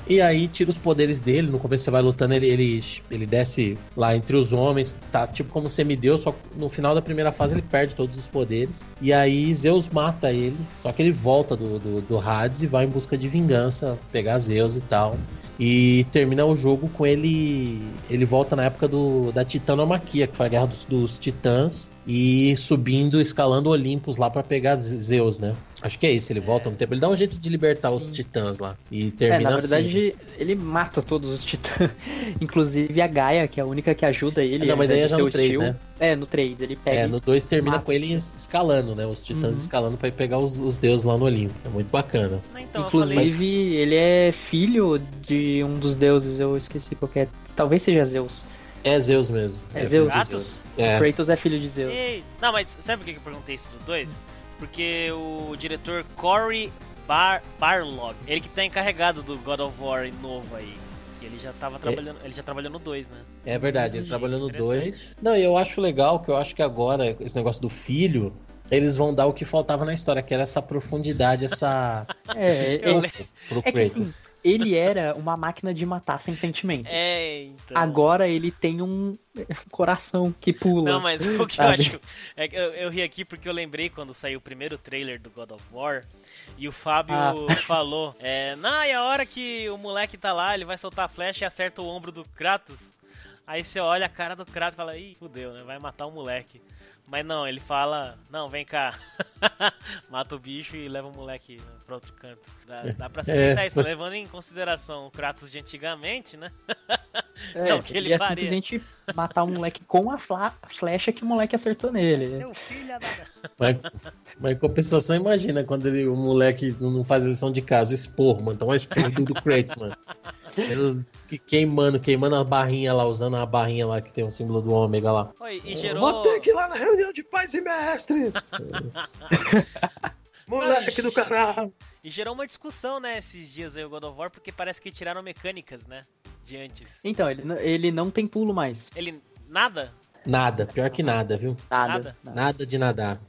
E aí tira os poderes dele. No começo você vai lutando, ele, ele, ele desce lá entre os homens, tá tipo como semideus, só no final da primeira fase ele perde todos os poderes. E aí Zeus mata ele, só que ele volta do, do, do Hades e vai em busca de vingança, pegar Zeus e tal. E termina o jogo com ele. Ele volta na época do, da Titanomaquia, que foi a guerra dos, dos titãs, e subindo, escalando Olympus lá pra pegar Zeus, né? Acho que é isso, ele volta no tempo. Ele dá um jeito de libertar os titãs lá. E É, termina na assim. verdade, ele mata todos os titãs. Inclusive a Gaia, que é a única que ajuda ele. Não, mas ao aí é já no ser 3, hostil. né? É, no 3, ele pega. É, no 2 termina mata. com ele escalando, né? Os titãs Uhum. escalando pra ir pegar os, os deuses lá no Olimpo. É muito bacana. Então, eu falei- Inclusive, ele é filho de um dos deuses, eu esqueci qual que é. Talvez seja Zeus. É Zeus mesmo. É Zeus. filho de Kratos? É. Kratos é filho de Zeus. Ei, Não, mas sabe por que eu perguntei isso do 2? Porque o diretor Corey Bar Barlog, ele que tá encarregado do God of War novo aí. Que ele já tava trabalhando. Ele já trabalhou no 2, né? É verdade, ele Gente, trabalhou no interessante. 2. Não, e eu acho legal que eu acho que agora, esse negócio do filho, eles vão dar o que faltava na história, que era essa profundidade, essa. É, esse é, pro é que assim, ele era uma máquina de matar sem sentimentos. É, então. Agora ele tem um coração que pula. Não, mas o que sabe? eu acho. É que eu, eu ri aqui porque eu lembrei quando saiu o primeiro trailer do God of War. E o Fábio Ah. falou: é, Não, e a hora que o moleque tá lá, ele vai soltar a flecha e acerta o ombro do Kratos. Aí você olha a cara do Kratos e fala: Ih, fudeu, né? Vai matar o moleque. Mas não, ele fala: Não, vem cá. Mata o bicho e leva o moleque pra outro canto. Dá, dá pra se É. pensar isso, levando em consideração o Kratos de antigamente, né? É, é o que ele ia faria. simplesmente matar o moleque com a flecha que o moleque acertou nele. Seu filho da. Mas, mas em compensação, imagina quando ele, o moleque não faz lição de casa, o esporro, mano. Então é o esporro do, do Kratos, mano. Queimando, queimando a barrinha lá, usando a barrinha lá que tem o símbolo do ômega lá. Oi, e gerou. Vou ter que ir lá na reunião de pais e mestres. Moleque do caralho. E gerou uma discussão, né, esses dias aí o God of War, porque parece que tiraram mecânicas, né, de antes. Então, ele, ele não tem pulo mais. Ele, nada? Nada, pior que nada, viu? Nada. Nada? de nadar.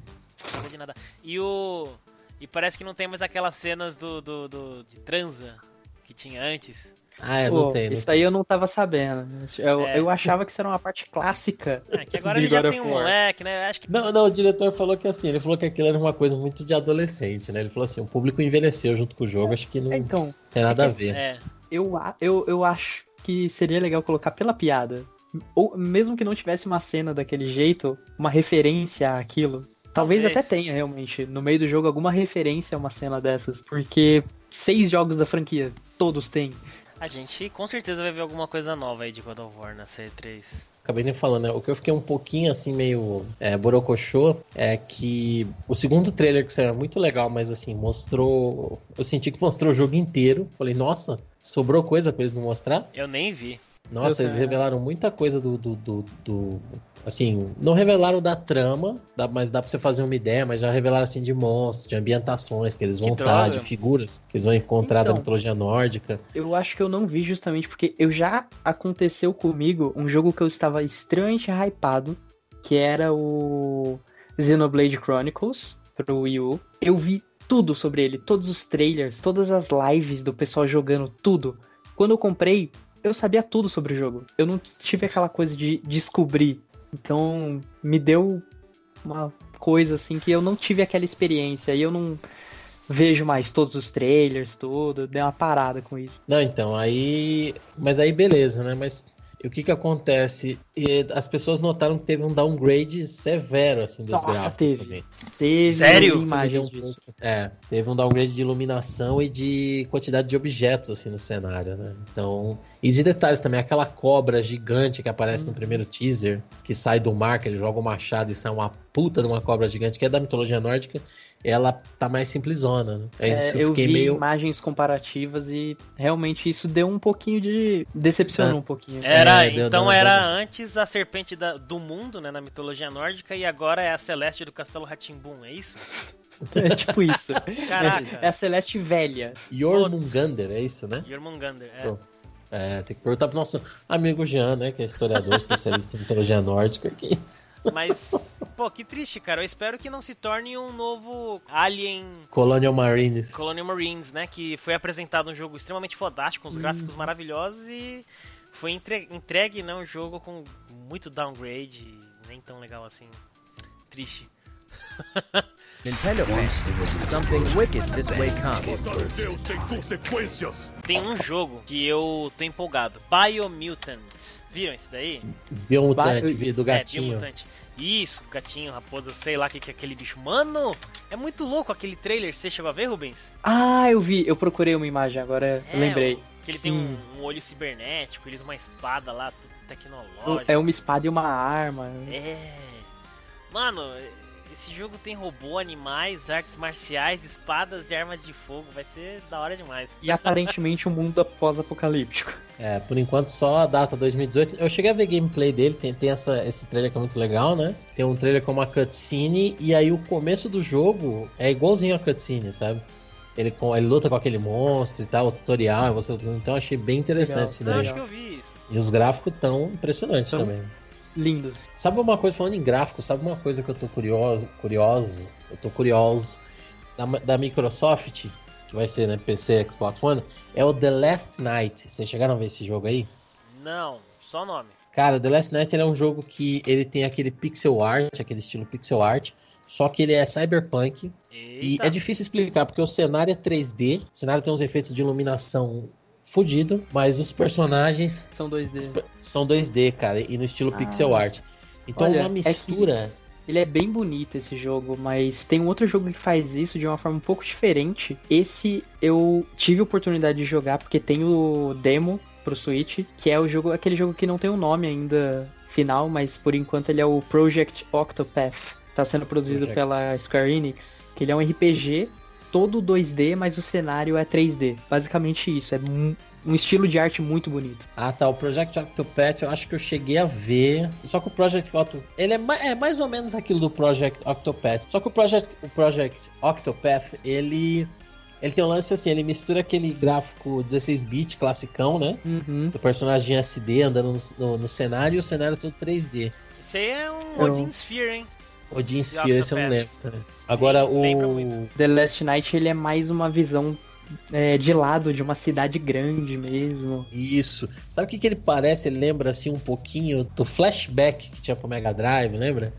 Nada de nada. E o... E parece que não tem mais aquelas cenas do, do, do- de transa que tinha antes. Ah, é, Pô, não tem. Não isso aí eu não tava sabendo. Eu, É. eu achava que isso era uma parte clássica. É, que agora ele já tem um moleque, né, acho que... Não, não, o diretor falou que assim, ele falou que aquilo era uma coisa muito de adolescente, né? Ele falou assim, o público envelheceu junto com o jogo, acho que não É, então, tem nada a é que ver. É, eu, a- eu, eu acho que seria legal colocar pela piada. Ou mesmo que não tivesse uma cena daquele jeito, uma referência àquilo. Talvez, Talvez. até tenha, realmente, no meio do jogo, alguma referência a uma cena dessas. Porque seis jogos da franquia, todos têm. A gente com certeza vai ver alguma coisa nova aí de God of War na C3. acabei nem falando, né? O que eu fiquei um pouquinho assim, meio é, borocochô, é que o segundo trailer que saiu é muito legal, mas assim, mostrou. Eu senti que mostrou o jogo inteiro. Falei, nossa, sobrou coisa pra eles não mostrar. Eu nem vi. Nossa, Eu eles revelaram muita coisa do. do, do, do- assim, não revelaram da trama, dá- mas dá pra você fazer uma ideia, mas já revelaram assim de monstros, de ambientações que eles vão Que estar, droga. de figuras que eles vão encontrar da Então. mitologia nórdica. Eu acho que eu não vi justamente porque eu já aconteceu comigo um jogo que eu estava extremamente hypado, que era o Xenoblade Chronicles pro Wii U. Eu vi tudo sobre ele, todos os trailers, todas as lives do pessoal jogando tudo. Quando eu comprei, eu sabia tudo sobre o jogo. Eu não tive aquela coisa de descobrir. Então, me deu uma coisa assim que eu não tive aquela experiência e eu não vejo mais todos os trailers, tudo, dei uma parada com isso. Não, então, aí. Mas aí beleza, né? Mas o que que acontece? E as pessoas notaram que teve um downgrade severo, assim, dos Nossa, gráficos teve. também. Teve Sério? imagens Um pouco- é, teve um downgrade de iluminação e de quantidade de objetos assim no cenário, né? Então, e de detalhes também, aquela cobra gigante que aparece Hum. no primeiro teaser, que sai do mar, que ele joga o machado e sai uma puta de uma cobra gigante, que é da mitologia nórdica, ela tá mais simplesona, né? É, isso eu fiquei vi meio imagens comparativas e realmente isso deu um pouquinho de. decepcionou Ah. um pouquinho. Era, É, deu- então era antes a serpente da- do mundo, né, na mitologia nórdica, e agora é a Celeste do Castelo Ratimbum, é isso? É tipo isso. Caraca. É a Celeste velha. Jormungander, é isso, né? Jormungandr, é. É, tem que perguntar pro nosso amigo Jean, né? Que é historiador, especialista em mitologia nórdica aqui. Mas, pô, que triste, cara. Eu espero que não se torne um novo Alien Colonial Marines. Colonial Marines, né? Que foi apresentado um jogo extremamente fodástico, com os gráficos Uhum. maravilhosos e foi entre- entregue, né? Um jogo com muito downgrade, e nem tão legal assim. Triste. Nintendo something wicked this way comes. Tem um jogo que eu tô empolgado. Biomutant. Viram esse daí? Biomutante, Ba- vi- do É, gatinho. Biomutante. Isso, gatinho, raposa, sei lá o que, que é aquele bicho. Mano, é muito louco aquele trailer. Você chegou a ver, Rubens? Ah, eu vi, eu procurei uma imagem agora, eu lembrei. o- Que ele Sim. tem um, um olho cibernético, ele usa uma espada lá, tudo tecnológico. É uma espada e uma arma. É. Mano, esse jogo tem robô, animais, artes marciais, espadas e armas de fogo. Vai ser da hora demais. E aparentemente um mundo pós-apocalíptico. É, por enquanto só a data 2018. Eu cheguei a ver gameplay dele, tem, tem essa, esse trailer que é muito legal, né? Tem um trailer com uma cutscene, e aí o começo do jogo é igualzinho a cutscene, sabe? Ele, com, ele luta com aquele monstro e tal, o tutorial, você, então eu achei bem interessante isso Não, daí. acho que eu vi isso. E os gráficos tão impressionantes Tão- também. Lindos. Sabe uma coisa, falando em gráfico, sabe uma coisa que eu tô curioso, curioso, eu tô curioso da, da Microsoft, que vai ser, né, PC, Xbox One, é o The Last Night. Vocês chegaram a ver esse jogo aí? Não, só nome. Cara, The Last Night é um jogo que ele tem aquele pixel art, aquele estilo pixel art, só que ele é cyberpunk e Eita. é difícil explicar porque o cenário é 3D, o cenário tem uns efeitos de iluminação fudido, mas os personagens São 2D. são 2D, cara, e no estilo Ah. pixel art. Então Olha, uma é mistura Ele é bem bonito esse jogo, mas tem um outro jogo que faz isso de uma forma um pouco diferente. Esse eu tive a oportunidade de jogar porque tem o demo pro Switch, que é o jogo, aquele jogo que não tem um nome ainda final, mas por enquanto ele é o Project Octopath. Tá sendo produzido Project. pela Square Enix, que ele é um RPG todo 2D, mas o cenário é 3D. Basicamente isso, é um estilo de arte muito bonito. Ah, tá. O Project Octopath eu acho que eu cheguei a ver. Só que o Project Octopath. Ele é, ma- é mais ou menos aquilo do Project Octopath. Só que o Project, o Project Octopath, ele. Ele tem um lance assim, ele mistura aquele gráfico 16-bit classicão, né? Uhum. Do personagem SD andando no, no- no cenário e o cenário todo 3D. Esse aí é um Eu- Odin Sphere, hein? Odin Sphere, esse eu não lembro. Né? Agora o. The Last Night ele é mais uma visão é, de lado de uma cidade grande mesmo. Isso. Sabe o que, que ele parece? Ele lembra assim um pouquinho do flashback que tinha pro Mega Drive, lembra?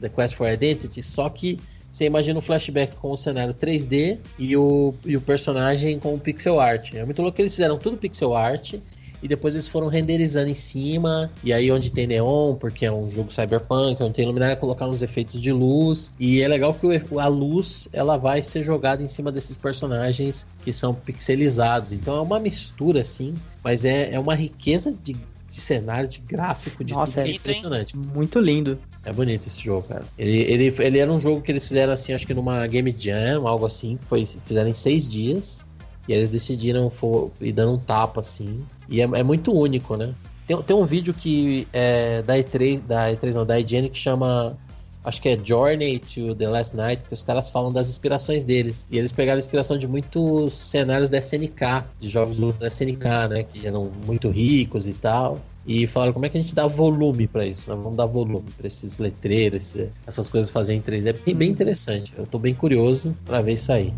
The Quest for Identity. Só que você imagina o flashback com o cenário 3D e o, e o personagem com o pixel art. É muito louco que eles fizeram tudo pixel art. E depois eles foram renderizando em cima. E aí onde tem neon, porque é um jogo cyberpunk, onde tem iluminária, colocar uns efeitos de luz. E é legal que a luz ela vai ser jogada em cima desses personagens que são pixelizados. Então é uma mistura, assim, mas é, é uma riqueza de de cenário, de gráfico, de Nossa, tudo. é É impressionante. Muito lindo. É bonito esse jogo, cara. Ele, ele, ele era um jogo que eles fizeram assim, acho que numa Game Jam, algo assim, que foi, fizeram em seis dias. E eles decidiram for, ir dando um tapa, assim. E é, é muito único, né? Tem, tem um vídeo que é da E3, da E3 não, da IGN que chama. Acho que é Journey to the Last Night, que os caras falam das inspirações deles. E eles pegaram a inspiração de muitos cenários da SNK, de jogos da SNK, né? Que eram muito ricos e tal. E falaram como é que a gente dá volume pra isso, né? Vamos dar volume pra esses letreiros, essas coisas fazer em 3D. É bem, bem interessante. Eu tô bem curioso pra ver isso aí.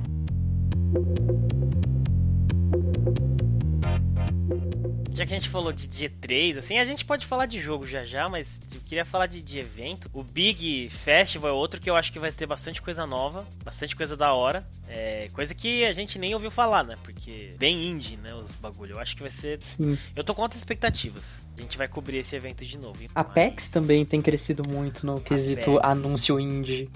Já que a gente falou de G3, assim, a gente pode falar de jogo já já, mas eu queria falar de, de evento. O Big Festival é outro que eu acho que vai ter bastante coisa nova, bastante coisa da hora. É, coisa que a gente nem ouviu falar, né? Porque bem indie, né, os bagulho. Eu acho que vai ser... Sim. Eu tô com altas expectativas. A gente vai cobrir esse evento de novo. A PEX também tem crescido muito no quesito anúncio indie.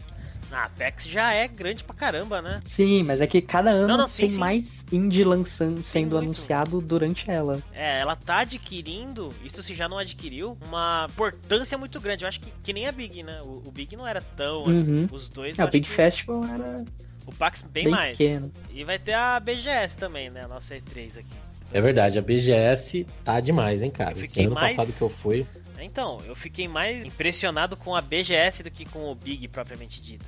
Ah, a Apex já é grande pra caramba, né? Sim, mas é que cada ano Não, não, sim, tem sim. mais indie lançando, sendo muito. anunciado durante ela. É, ela tá adquirindo, isso se já não adquiriu, uma importância muito grande. Eu acho que, que nem a Big, né? O, o Big não era tão Uhum. assim. Os dois. É, o Big que- Festival era O Pax bem, bem mais. pequeno. E vai ter a BGS também, né? A nossa E3 aqui. É verdade, a BGS tá demais, hein, cara? Esse ano mais- passado que eu fui. Então, eu fiquei mais impressionado com a BGS do que com o Big propriamente dito.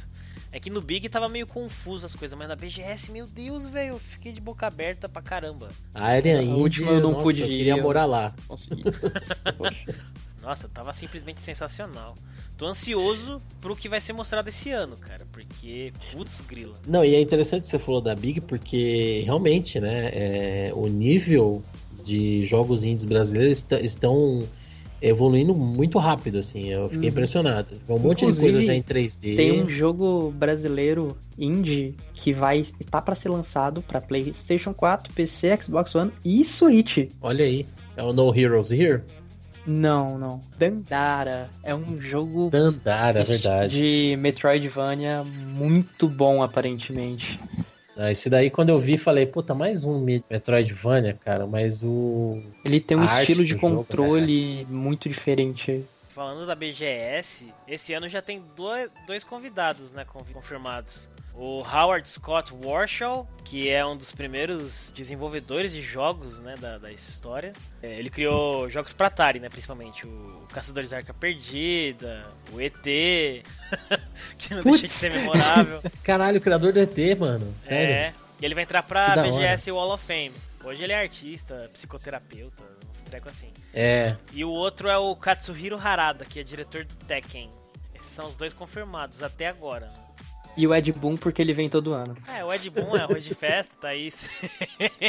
É que no Big tava meio confuso as coisas, mas na BGS, meu Deus, velho, eu fiquei de boca aberta pra caramba. A área A Indie, última eu não nossa, pude eu ir, queria eu- morar lá. Consegui. Nossa, tava simplesmente sensacional. Tô ansioso pro que vai ser mostrado esse ano, cara, porque putz grila. Não, e é interessante que você falou da Big, porque realmente, né, é, o nível de jogos indies brasileiros está- estão evoluindo muito rápido, assim. Eu fiquei Uhum. impressionado. Um monte de Inclusive, coisa já em 3D. Tem um jogo brasileiro indie que vai estar para ser lançado para PlayStation 4, PC, Xbox One e Switch. Olha aí. É o No Heroes Here? Não, não. Dandara é um jogo Dandara, é verdade. de Metroidvania muito bom aparentemente. Ah, Esse daí, quando eu vi, falei, puta, mais um Me- Metroidvania, cara, mas o. Ele tem um estilo de do jogo, né? controle muito diferente. Falando da BGS, esse ano já tem dois, dois convidados, né, confirmados. O Howard Scott Warshaw, que é um dos primeiros desenvolvedores de jogos, né, da, da história. É, ele criou jogos pra Atari, né, principalmente. O Caçadores da Arca Perdida, o ET, que não deixa de ser memorável. Caralho, o criador do ET, mano. Sério? É, e ele vai entrar pra BGS Wall of Fame. Hoje ele é artista, psicoterapeuta, uns trecos assim. É. E o outro é o Katsuhiro Harada, que é diretor do Tekken. Esses são os dois confirmados até agora. Né? E o Ed Boon porque ele vem todo ano. É, o Ed Boon é arroz de festa, tá aí.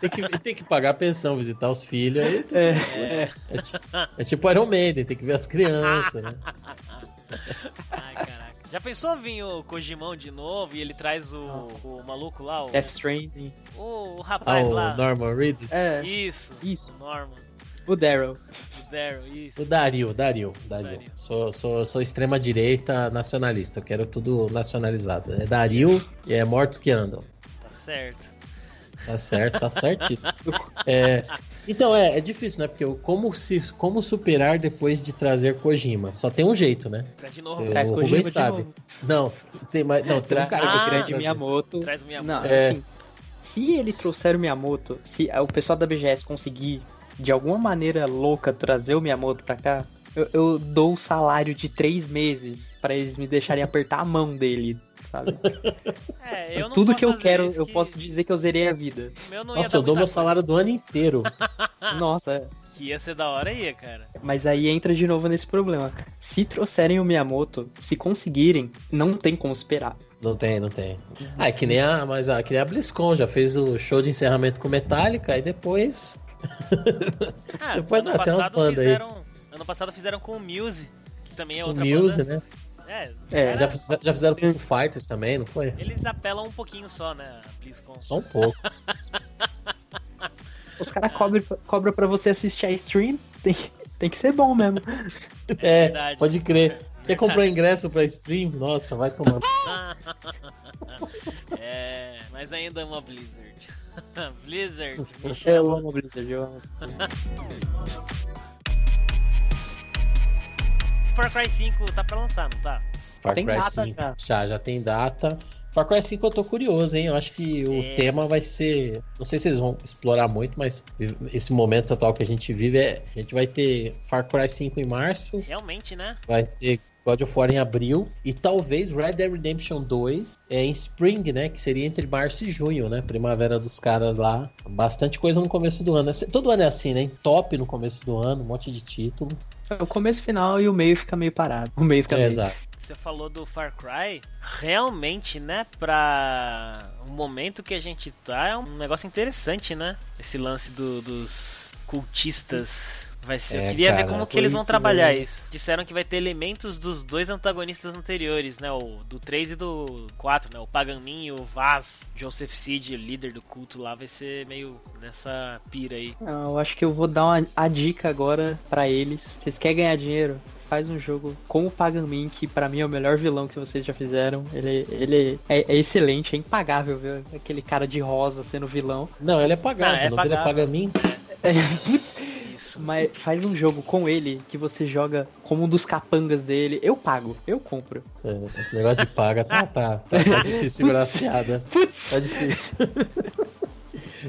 Tem que, tem que pagar a pensão, visitar os filhos. Aí É, é, ti- é tipo Iron Maiden, tem que ver as crianças, né? Ai, caraca. Já pensou vir o Kojimão de novo e ele traz o, o maluco lá, o, Death Stranding. o, o Ah, rapaz o lá? Norman Reedus. É, Isso, Isso. o Norman, o Daryl. o Daryl, isso. O Dario, Dario, Dario. Dario. Sou, sou, sou extrema-direita nacionalista, eu quero tudo nacionalizado. É Dario e é mortos que andam. Tá certo. Tá certo, tá certíssimo. É, então, é, é difícil, né? Porque como, se, como superar depois de trazer Kojima? Só tem um jeito, né? Traz de novo. Eu- Traz o Kojima Rubens de sabe. novo. Não, tem mais. Não, tem um cara Ah, que grande escreve Miyamoto. Traz o minha Não, É. assim, se ele trouxer o Miyamoto, se o pessoal da BGS conseguir de alguma maneira louca trazer o Miyamoto pra cá, eu, eu dou o salário de três meses pra eles me deixarem apertar a mão dele, sabe? É, eu não Tudo que eu quero, eu que posso dizer que eu zerei a vida. Nossa, eu dou meu salário do ano inteiro. Nossa, Que ia ser da hora ia, cara. mas aí entra de novo nesse problema. Se trouxerem o Miyamoto, se conseguirem, não tem como esperar. Não tem, não tem. Ah, é que nem a, mas a, que nem a BlizzCon, já fez o show de encerramento com Metallica e depois. Ah, Depois ano passado bandas aí. fizeram. Ano passado fizeram com o Muse, que também é O outra Muse, banda. né? É, É, Já, já fizeram com o Fighters também, não foi? eles apelam um pouquinho só, né? a BlizzCon. Só um pouco. Os caras cobram cobra pra você assistir a stream, tem, tem que ser bom mesmo. É, verdade. pode crer. Quer comprar ingresso pra stream? Nossa, vai tomar. É, mas ainda amo a Blizzard. Blizzard, Eu amo Blizzard, eu amo. Far Cry 5 tá pra lançar, não tá? Far Tem Cry data 5. já. Já, já tem data. Far Cry 5 eu tô curioso, hein? Eu acho que o É. tema vai ser. Não sei se eles vão explorar muito, mas esse momento atual que a gente vive é. A gente vai ter Far Cry 5 em março, Realmente, né? vai ter God of War em abril e talvez Red Dead Redemption 2 é em Spring, né? Que seria entre março e junho, né? Primavera dos caras lá. Bastante coisa no começo do ano. Todo ano é assim, né? Top no começo do ano, um monte de título. O começo final e o meio fica meio parado. O meio fica É, meio. exato. Você falou do Far Cry, realmente, né, pra o momento que a gente tá, é um negócio interessante, né? Esse lance do- dos cultistas. Vai ser. É, Eu queria ver cara, como que eles vão isso trabalhar mesmo. isso. Disseram que vai ter elementos dos dois antagonistas anteriores, né? O do 3 e do 4, né? O Pagamin e o Vaz, Joseph Seed, o líder do culto lá, vai ser meio nessa pira aí. Não, eu acho que eu vou dar uma, a dica agora pra eles. Vocês querem ganhar dinheiro? Faz um jogo com o Pagamin, que pra mim é o melhor vilão que vocês já fizeram. Ele, ele é, é excelente, é impagável ver aquele cara de rosa sendo vilão. Não, ele é pagado. Ah, é o nome dele é pagável. Pagamin. Putz, Isso. mas faz um jogo com ele que você joga como um dos capangas dele. Eu pago, eu compro. Esse negócio de paga tá, tá, tá, tá difícil segurar as piadas. Putz! Tá difícil.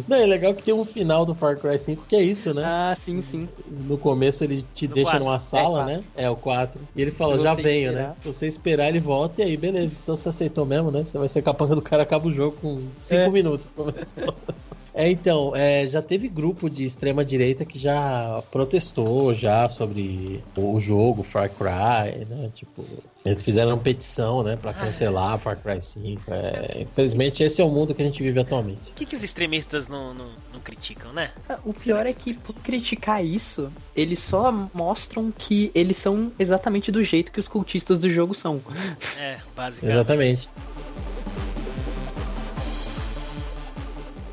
Não, é legal que tem um final do Far Cry 5 que é isso, né? Ah, sim, sim. No começo ele te No deixa numa sala, quatro. né? É, o 4. E ele fala, já venho, esperar. né? Se você esperar, ele volta e aí, beleza. Então você aceitou mesmo, né? Você vai ser capanga do cara, acaba o jogo com 5 É. minutos. Começou. É, então, é, já teve grupo de extrema direita que já protestou já sobre o jogo Far Cry, né? Tipo, eles fizeram petição, né, pra cancelar Far Cry 5. É, infelizmente esse é o mundo que a gente vive atualmente. O que, que os extremistas não, não, não criticam, né? O pior é que, por criticar isso, eles só mostram que eles são exatamente do jeito que os cultistas do jogo são. É, basicamente. Exatamente.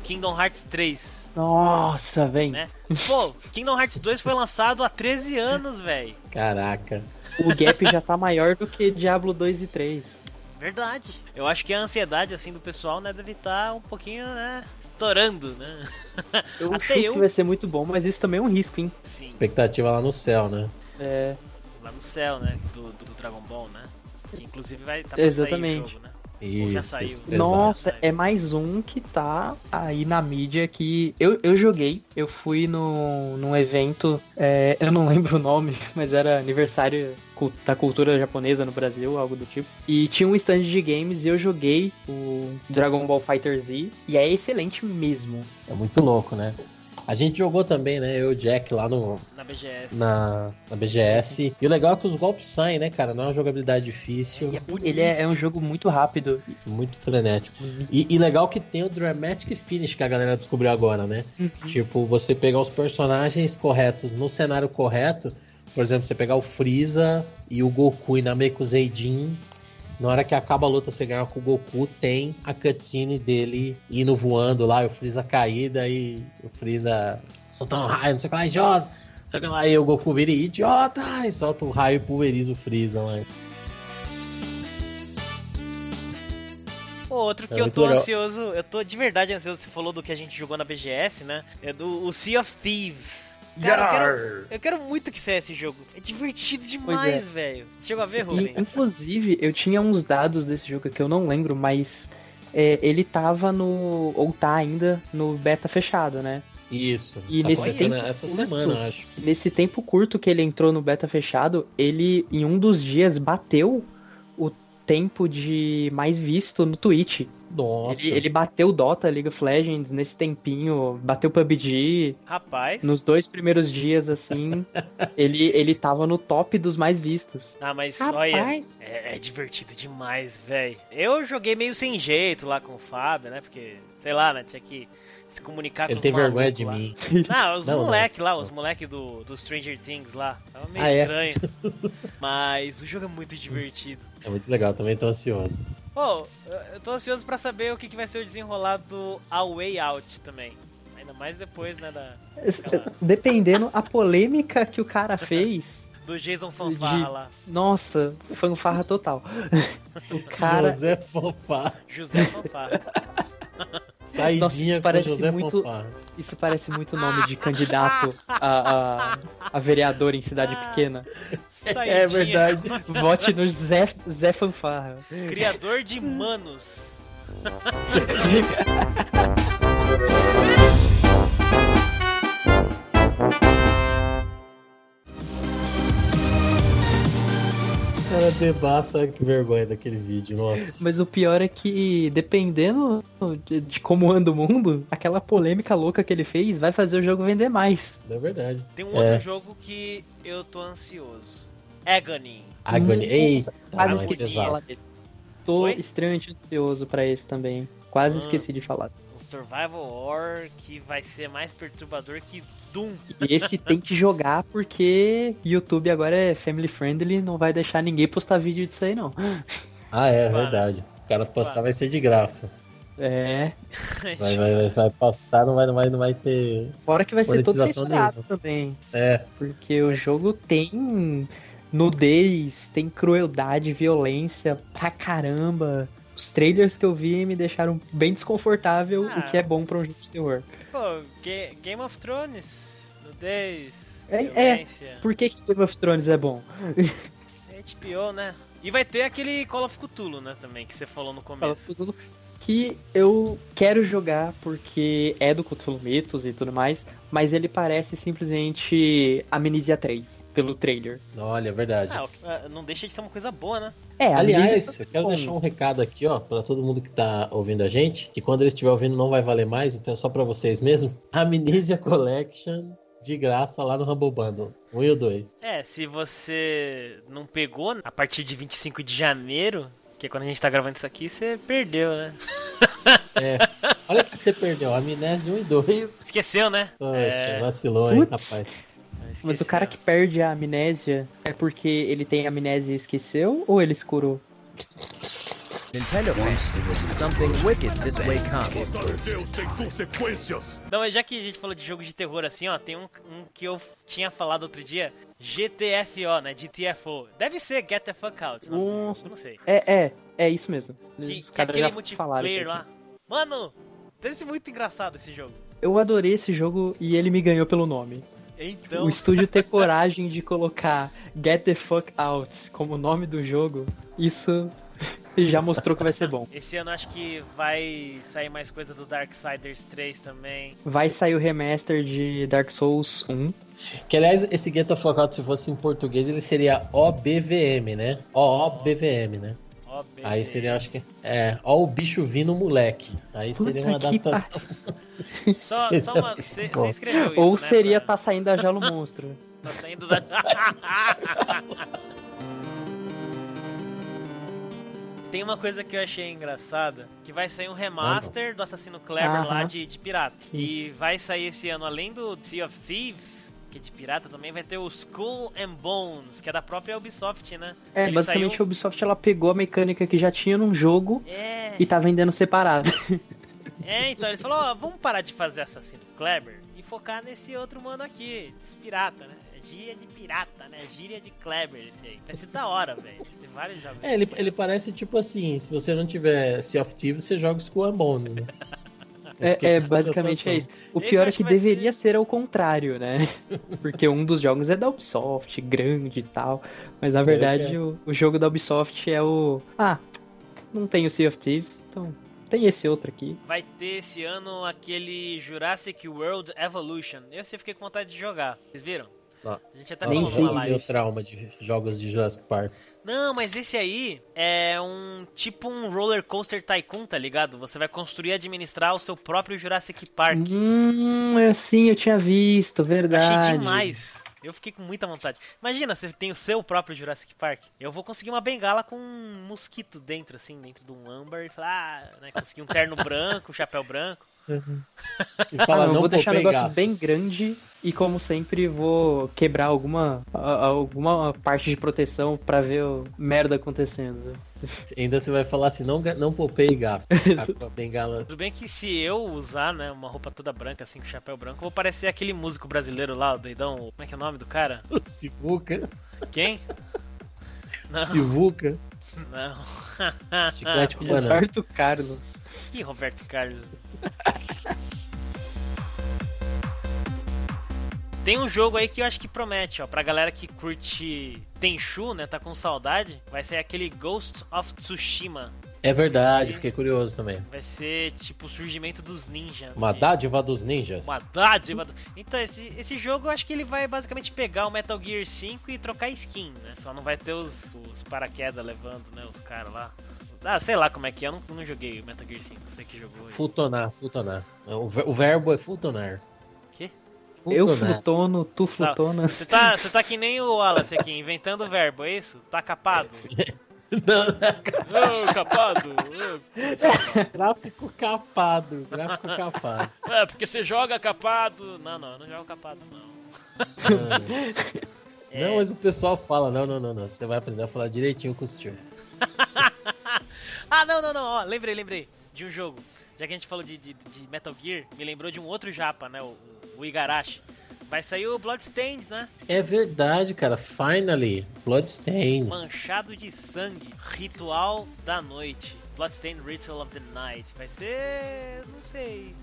Kingdom Hearts 3, Nossa, vem. né? Pô, Kingdom Hearts 2 foi lançado há 13 anos, velho. Caraca. O gap já tá maior do que Diablo 2 e 3. Verdade. Eu acho que a ansiedade, assim, do pessoal, né, deve estar um pouquinho, né, estourando, né? Eu Até chuto eu. que vai ser muito bom, mas isso também é um risco, hein? Sim, Expectativa lá no céu, né? É, lá no céu, né, do, do, Dragon Ball, né? Que inclusive vai tá pra Exatamente. sair o jogo, né? Isso, já saiu. isso. Nossa, é mais um que tá aí na mídia que eu, eu joguei. Eu fui no, num evento, é, eu não lembro o nome, mas era aniversário da cultura japonesa no Brasil, algo do tipo. E tinha um stand de games e eu joguei o Dragon Ball Fighter Z e é excelente mesmo. É muito louco, né? A gente jogou também, né? Eu e o Jack lá no, Na BGS. na, na BGS. E o legal é que os golpes saem, né, cara? Não é uma jogabilidade difícil, é bonito. Ele é, é um jogo muito rápido. muito frenético. E, e legal que tem o Dramatic Finish que a galera descobriu agora, né? Tipo, você pegar os personagens corretos no cenário correto. Por exemplo, você pegar o Freeza e o Goku e Namekuseidin. Na hora que acaba a luta, você ganha com o Goku, tem a cutscene dele indo voando lá, e o Freeza caída e o Freeza soltando raio, não sei o que lá, idiota. Não sei o que lá, e o Goku vira idiota e solta o raio e pulveriza o Freeza lá. Outro que É eu tô legal. ansioso, eu tô de verdade ansioso, você falou do que a gente jogou na BGS, né? É do o Sea of Thieves. Cara, eu quero, eu quero muito que saia esse jogo. É divertido demais, velho. Você chegou a ver, E, Rubens? inclusive, eu tinha uns dados desse jogo que eu não lembro, mas é, ele tava no. ou tá ainda no beta fechado, né? Isso. E tá nesse tempo essa curto- semana, acho. Nesse tempo curto que ele entrou no beta fechado, ele em um dos dias bateu o tempo de mais visto no Twitch. Nossa. Ele, ele bateu Dota, League of Legends nesse tempinho, bateu PUBG. Rapaz. Nos dois primeiros dias, assim, ele, ele tava no top dos mais vistos. Ah, mas olha, é, é divertido demais, velho. Eu joguei meio sem jeito lá com o Fábio, né? Porque, sei lá, né? Tinha que se comunicar Ele com tem os vergonha malucos de lá. mim. Não, os Não, não. moleque lá, os moleque do, do Stranger Things lá. Tava meio Ah, é? estranho. Mas o jogo é muito divertido. É muito legal, também tô ansioso. Pô, eu- tô ansioso pra saber o que, que vai ser o desenrolar do A Way Out também. Ainda mais depois, né, da... aquela- Dependendo a polêmica que o cara fez, Do Jason Fanfarra lá. Nossa, fanfarra total. O cara. José Fanfarra. José Fanfarra. Saidinha Nossa, isso parece José muito- Fanfarra. Isso parece muito nome de candidato a, a, a vereador em cidade pequena. Saidinha. É verdade. Vote no Zé, Zé Fanfarra. Criador de manos. Cara, debaça, que vergonha daquele vídeo, nossa. Mas o pior é que, dependendo de, de como anda o mundo, aquela polêmica louca que ele fez vai fazer o jogo vender mais. É verdade. Tem um outro É. jogo que eu tô ansioso. Agony. Agony. Ei, Quase esqueci de falar dele. Tô Oi? extremamente ansioso pra esse também. Quase Ah. esqueci de falar. Um survival horror que vai ser mais perturbador que Doom. E esse tem que jogar porque YouTube agora é family friendly, não vai deixar ninguém postar vídeo disso aí não. Ah, é Para. verdade. O cara postar vai ser de graça. É, Vai, vai, vai, vai postar, não vai, não vai, não vai ter. fora que vai ser todo censurado nenhuma. também. É, Porque o jogo tem nudez, tem crueldade, violência pra caramba. Os trailers que eu vi me deixaram bem desconfortável, Ah. o que é bom pra um jogo de terror. Pô, Ga- Game of Thrones. Nudez. É- é. Por que, que Game of Thrones é bom? HBO, né? E vai ter aquele Call of Cthulhu, né, também, que você falou no começo. tudo que eu quero jogar porque é do Cthulhu Mythos e tudo mais, mas ele parece simplesmente Amnesia 3, pelo trailer. olha, é verdade. Ah, o- não deixa de ser uma coisa boa, né? É, Aliás, tá eu quero deixar um recado aqui, ó, pra todo mundo que tá ouvindo a gente, que quando eles estiver ouvindo não vai valer mais, então é só pra vocês mesmo. Amnesia Collection de graça lá no Humble Bundle. 1 e o 2. É, se você não pegou a partir de 25 de janeiro, que é quando a gente tá gravando isso aqui, você perdeu, né? É. Olha o que você perdeu, Amnésia 1 e 2. Esqueceu, né? Poxa, É, vacilou, hein, Putz. rapaz. Mas o esqueceu. cara que perde a amnésia é porque ele tem amnésia e esqueceu ou ele se curou? Nintendo fans, something wicked this way comes. Então, mas já que a gente falou de jogos de terror assim, ó, tem um, um que eu tinha falado outro dia, GTFO, né? GTFO. Deve ser Get the Fuck Out. Não, Nossa. eu não sei. É, é, é isso mesmo. Que, que aquele multiplayer isso. lá. Mano, deve ser muito engraçado esse jogo. Eu adorei esse jogo e ele me ganhou pelo nome. Então, O estúdio ter coragem de colocar Get the Fuck Out como nome do jogo, isso já mostrou que vai ser bom. esse ano acho que vai sair mais coisa do Darksiders 3 também. Vai sair o remaster de Dark Souls 1. Que aliás, esse Get Out, se fosse em português, ele seria OBVM, né? OOBVM, né? Ó, bem. Aí seria, acho que. É, ó o bicho vindo, moleque. Aí seria uma Puta que adaptação. Só, só uma. Você escreveu isso. Ou né, seria pra- Tá Saindo da Jalo Monstro. Tá saindo da. Tem uma coisa que eu achei engraçada, que vai sair um remaster do Assassino Kleber lá Aham. de, de pirata. Sim. E vai sair esse ano, além do Sea of Thieves, que é de pirata, também vai ter o Skull and Bones, que é da própria Ubisoft, né? É, Ele basicamente saiu- a Ubisoft ela pegou a mecânica que já tinha num jogo É, e tá vendendo separado. é, então eles falaram, ó, vamos parar de fazer Assassino Kleber e focar nesse outro mano aqui, pirata, né? É Gíria de pirata, né? Gíria de Kleber esse aí. Vai ser da hora, velho. Tem vários jogos. É, ele, ele parece tipo assim: se você não tiver Sea of Thieves, você joga Skull Bones, né? É, é, basicamente é sensação. isso. O Esse pior é que deveria ser ao contrário, né? Porque um dos jogos é da Ubisoft, grande e tal. Mas na verdade é. o, o jogo da Ubisoft é o. Ah, não tem o Sea of Thieves, então tem esse outro aqui. Vai ter esse ano aquele Jurassic World Evolution. Eu sei, fiquei com vontade de jogar. Vocês viram? Não. A gente até Nem falou o meu live. trauma de jogos de Jurassic Park. Não, mas esse aí é um tipo um roller coaster tycoon, tá ligado? Você vai construir e administrar o seu próprio Jurassic Park. Hum, é assim, eu tinha visto, verdade. Achei demais. Eu fiquei com muita vontade. Imagina, você tem o seu próprio Jurassic Park. Eu vou conseguir uma bengala com um mosquito dentro, assim, dentro de um âmbar e falar, ah, né, conseguir um terno branco, um chapéu branco. E Ah, fala, não, eu não vou deixar o negócio gastos. bem grande e, como sempre, vou quebrar alguma, alguma parte de proteção pra ver o merda acontecendo. Ainda você vai falar assim, não, não poupei gastos. Tá com a bengala. Tudo bem que se eu usar, né, uma roupa toda branca, assim, com chapéu branco, eu vou parecer aquele músico brasileiro lá, o doidão. Como é que é o nome do cara? Sivuca, Quem? Não, Sivuca, não. chiclete com banana. Roberto Carlos. Ih, Roberto Carlos. Tem um jogo aí que eu acho que promete, ó, pra galera que curte Tenchu, né, tá com saudade, vai ser aquele Ghost of Tsushima. É verdade, fiquei curioso também. Vai ser tipo o surgimento dos ninjas. Uma de- dádiva dos ninjas. Uma dádiva. do- Então, esse, esse jogo eu acho que ele vai basicamente pegar o Metal Gear 5 e trocar skin, né? Só não vai ter os, os paraquedas levando, né? Os caras lá. Ah, sei lá como é que é, eu não, não joguei o Metal Gear 5, você que jogou. aí. Futonar, futonar. O, ver- o verbo é futonar. Quê? Eu flutono, tu flutonas. Você tá, você tá que nem o Wallace aqui, inventando o verbo, é isso? Tá capado? Não, Ô, capado! ô. gráfico capado, gráfico capado. É, porque você joga capado. Não, não, eu não jogo capado, não. É. Não, mas o pessoal fala, não, não, não, não. Você vai aprender a falar direitinho com os tios. Ah, não, não, não, ó, lembrei, lembrei de um jogo. Já que a gente falou de, de, de Metal Gear, me lembrou de um outro japa, né? O, o Igarashi. Vai sair o Bloodstained, né? É verdade, cara. Finally, Bloodstain. Manchado de sangue. Ritual da noite. Bloodstained Ritual of the Night. Vai ser. não sei.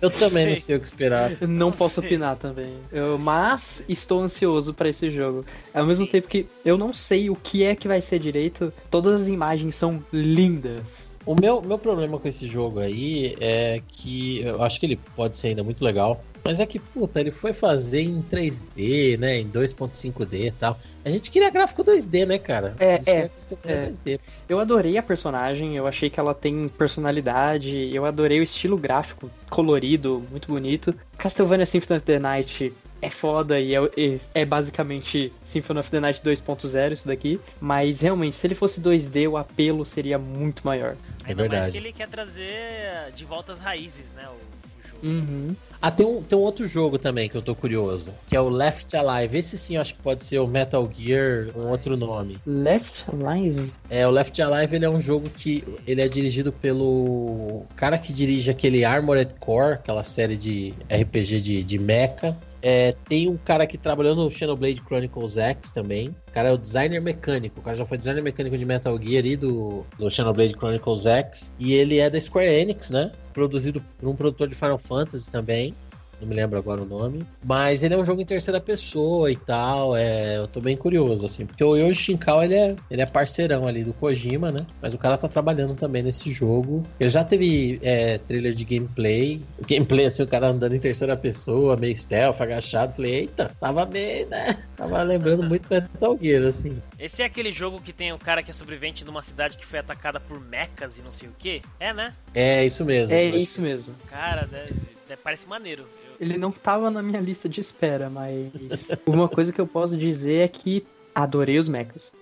Eu também não sei. o que esperar. Eu Não Não posso sei. opinar também. Eu- mas estou ansioso pra esse jogo. Ao mesmo Sim. tempo que eu não sei o que é que vai ser direito, todas as imagens são lindas. O meu, meu problema com esse jogo aí é que eu acho que ele pode ser ainda muito legal. Mas é que, puta, ele foi fazer em 3D, né? Em 2.5D e tal. A gente queria gráfico 2D, né, cara? É, é, é. 2D. Eu adorei a personagem, eu achei que ela tem personalidade, eu adorei o estilo gráfico, colorido, muito bonito. Castlevania Symphony of the Night é foda e é, e é basicamente Symphony of the Night 2.0 isso daqui, mas realmente, se ele fosse 2D, o apelo seria muito maior. É Ainda mais verdade. que ele quer trazer de volta as raízes, né? O, o jogo. Uhum. Ah, tem um, tem um outro jogo também que eu tô curioso, que é o Left Alive. Esse sim eu acho que pode ser o Metal Gear, um outro nome. Left Alive? É, o Left Alive ele é um jogo que ele é dirigido pelo cara que dirige aquele Armored Core, aquela série de RPG de, de mecha. É, tem um cara que trabalhou no Xenoblade Chronicles X também. O cara é o designer mecânico. O cara já foi designer mecânico de Metal Gear e do, do Xenoblade Chronicles X. E ele é da Square Enix, né? Produzido por um produtor de Final Fantasy também. Não me lembro agora o nome. Mas ele é um jogo em terceira pessoa e tal. É, eu tô bem curioso, assim. Porque o Yoshi Shinkawa, ele é, ele é parceirão ali do Kojima, né? Mas o cara tá trabalhando também nesse jogo. Ele já teve é, trailer de gameplay. O gameplay, assim, o cara andando em terceira pessoa, meio stealth, agachado. Falei, eita, tava bem, né? Tava lembrando muito Metal Gear, assim. Esse é aquele jogo que tem o cara que é sobrevivente numa cidade que foi atacada por mechas e não sei o que? É, né? É, isso mesmo. É acho isso mesmo. Cara, deve- deve- parece maneiro. Ele não tava na minha lista de espera, mas uma coisa que eu posso dizer é que adorei os mechas.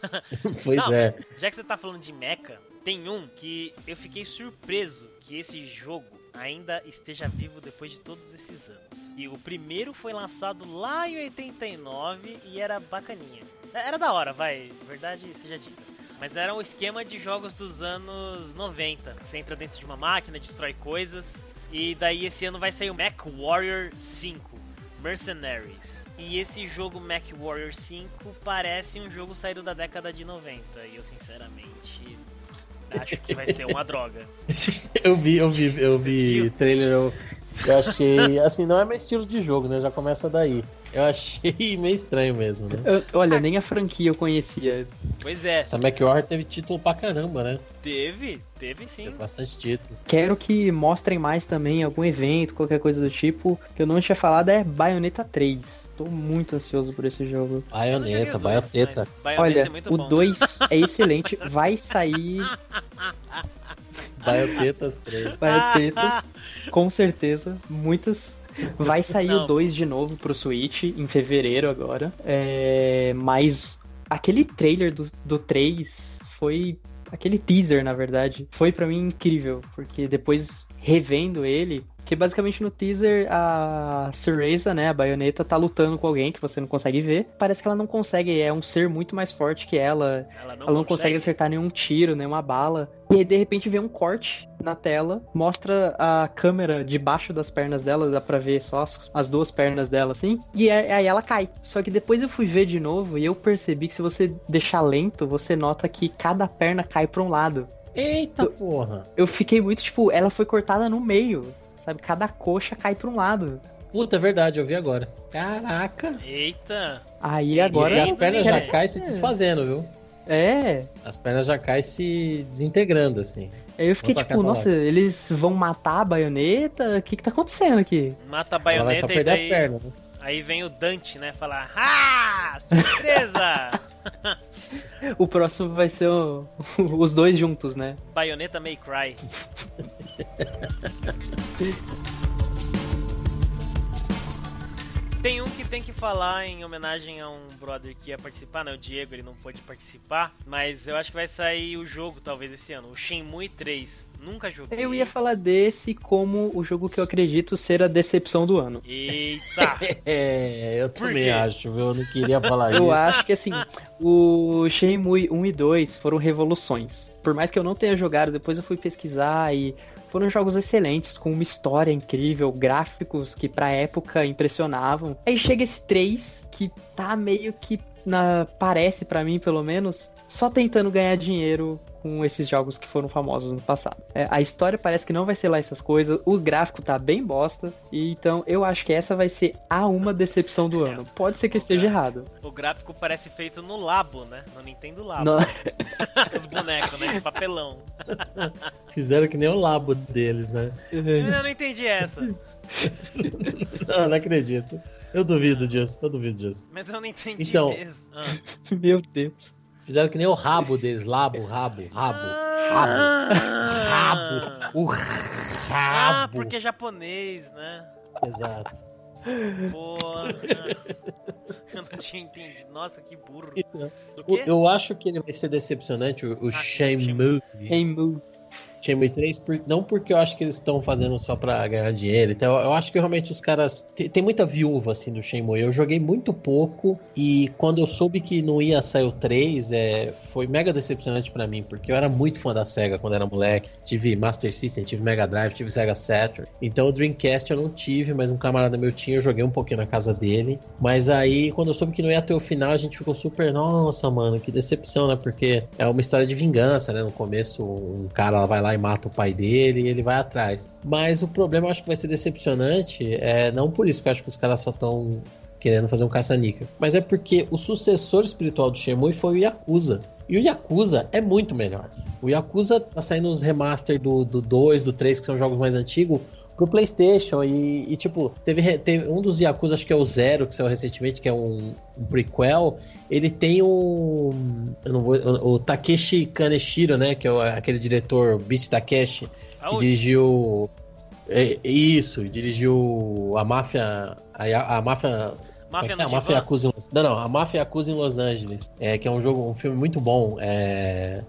Pois Não. é. Já que você tá falando de mecha, tem um que eu fiquei surpreso que esse jogo ainda esteja vivo depois de todos esses anos. E o primeiro foi lançado lá em 89 e era bacaninha. Era da hora, vai, verdade seja dita. Mas era um esquema de jogos dos anos 90. Você entra dentro de uma máquina, destrói coisas. E daí esse ano vai sair o Mac Warrior 5 Mercenaries. E esse jogo Mac Warrior 5 parece um jogo saído da década de 90. E eu sinceramente acho que vai ser uma droga. Eu vi, eu vi, eu vi trailer, eu, eu achei. Assim, não é meu estilo de jogo, né? Já começa daí. Eu achei meio estranho mesmo, né? Eu- olha, nem a franquia eu conhecia. Pois é, Essa McWar teve título pra caramba, né? teve, teve sim. Teve bastante título. Quero que mostrem mais também algum evento, qualquer coisa do tipo. Que eu não tinha falado é Bayonetta 3. Tô muito ansioso por esse jogo. Mas Bayonetta Olha, é muito o bom. 2 é excelente. Vai sair Baiotetas 3. Baionetas, com certeza. Muitas. Vai sair Não. o 2 de novo pro Switch em fevereiro agora. É, mas aquele trailer do, do 3 foi. Aquele teaser, na verdade, foi pra mim incrível. Porque depois revendo ele, que basicamente no teaser a Cereza, né, a baioneta, tá lutando com alguém que você não consegue ver. Parece que ela não consegue, é um ser muito mais forte que ela. Ela não, Ela não consegue acertar nenhum tiro, nenhuma bala. E aí, de repente, vem um corte na tela, mostra a câmera debaixo das pernas dela, dá pra ver só as, as duas pernas dela, assim. E aí aí ela cai. Só que depois eu fui ver de novo e eu percebi que se você deixar lento, você nota que cada perna cai pra um lado. Eita porra. Eu fiquei muito, tipo, ela foi cortada no meio. Sabe? Cada coxa cai pra um lado. Puta, é verdade, eu vi agora. Caraca. Eita! Aí agora. e as pernas já É. caem se desfazendo, viu? É. As pernas já caem se desintegrando, assim. Aí eu fiquei pra tipo, nossa, eles vão matar a baioneta? O que que tá acontecendo aqui? Mata a Ela vai só baioneta e perder as daí, pernas, né? aí vem o Dante, né? Falar, ah, surpresa! O próximo vai ser o- os dois juntos, né? baioneta May Cry. Tem um que tem que falar em homenagem a um brother que ia participar, né? O Diego, ele não pôde participar, mas eu acho que vai sair o jogo talvez esse ano, o Shenmue 3. Nunca joguei. Eu ia falar desse como o jogo que eu acredito ser a decepção do ano. Eita! É, eu também acho, viu? Eu não queria falar Eu isso. acho que assim, o Shenmue 1 e 2 foram revoluções. Por mais que eu não tenha jogado, depois eu fui pesquisar e foram jogos excelentes, com uma história incrível, gráficos que pra época impressionavam. Aí chega esse 3 que tá meio que na parece pra mim, pelo menos, só tentando ganhar dinheiro com esses jogos que foram famosos no passado. É, a história parece que não vai ser lá essas coisas, o gráfico tá bem bosta, e então eu acho que essa vai ser a uma decepção do ano. Pode ser que eu esteja errado. o gráfico parece feito no Labo, né? No Nintendo Labo. Não- Os bonecos, né? De papelão. Fizeram que nem o labo deles, né? Eu não entendi essa. Não, não acredito. Eu duvido disso, eu duvido disso. Mas eu não entendi Então. mesmo. Ah. Meu Deus. Fizeram que nem o rabo deles, labo, rabo, rabo, rabo, rabo, o Ah, rabo. porque é japonês, né? Exato. Porra. Eu não tinha entendido. Nossa, que burro. O O- quê? Eu acho que ele vai ser decepcionante, o, o Ah, Shenmue. Shenmue. Shenmue 3, por- não porque eu acho que eles estão fazendo só pra ganhar dinheiro. Então, eu acho que realmente os caras. Tem, tem muita viúva assim do Shenmue. Eu joguei muito pouco e quando eu soube que não ia sair o 3, é, foi mega decepcionante pra mim, porque eu era muito fã da Sega quando era moleque. Tive Master System, tive Mega Drive, tive Sega Saturn. Então o Dreamcast eu não tive, mas um camarada meu tinha, eu joguei um pouquinho na casa dele. Mas aí, quando eu soube que não ia ter o final, a gente ficou super, nossa, mano, que decepção, né? Porque é uma história de vingança, né? No começo, um cara vai lá e mata o pai dele e ele vai atrás. Mas o problema eu acho que vai ser decepcionante, é não por isso que eu acho que os caras só estão querendo fazer um caça-níquel, mas é porque o sucessor espiritual do Shenmue foi o Yakuza. E o Yakuza é muito melhor. O Yakuza tá saindo os remaster do, do 2, do 3, que são jogos mais antigos, pro PlayStation. E, e, tipo, teve, teve um dos Yakuza, acho que é o Zero, que saiu recentemente, que é um, um prequel. Ele tem o. Eu não vou. O, o Takeshi Kaneshiro, né? Que é aquele diretor Beat Takeshi, que Saúde. dirigiu. é, isso, dirigiu a máfia. A, a máfia Máfia é, no a Máfia. Yakuza Não, não, a Máfia Yakuza em Los Angeles. É, que é um jogo, um filme muito bom. É.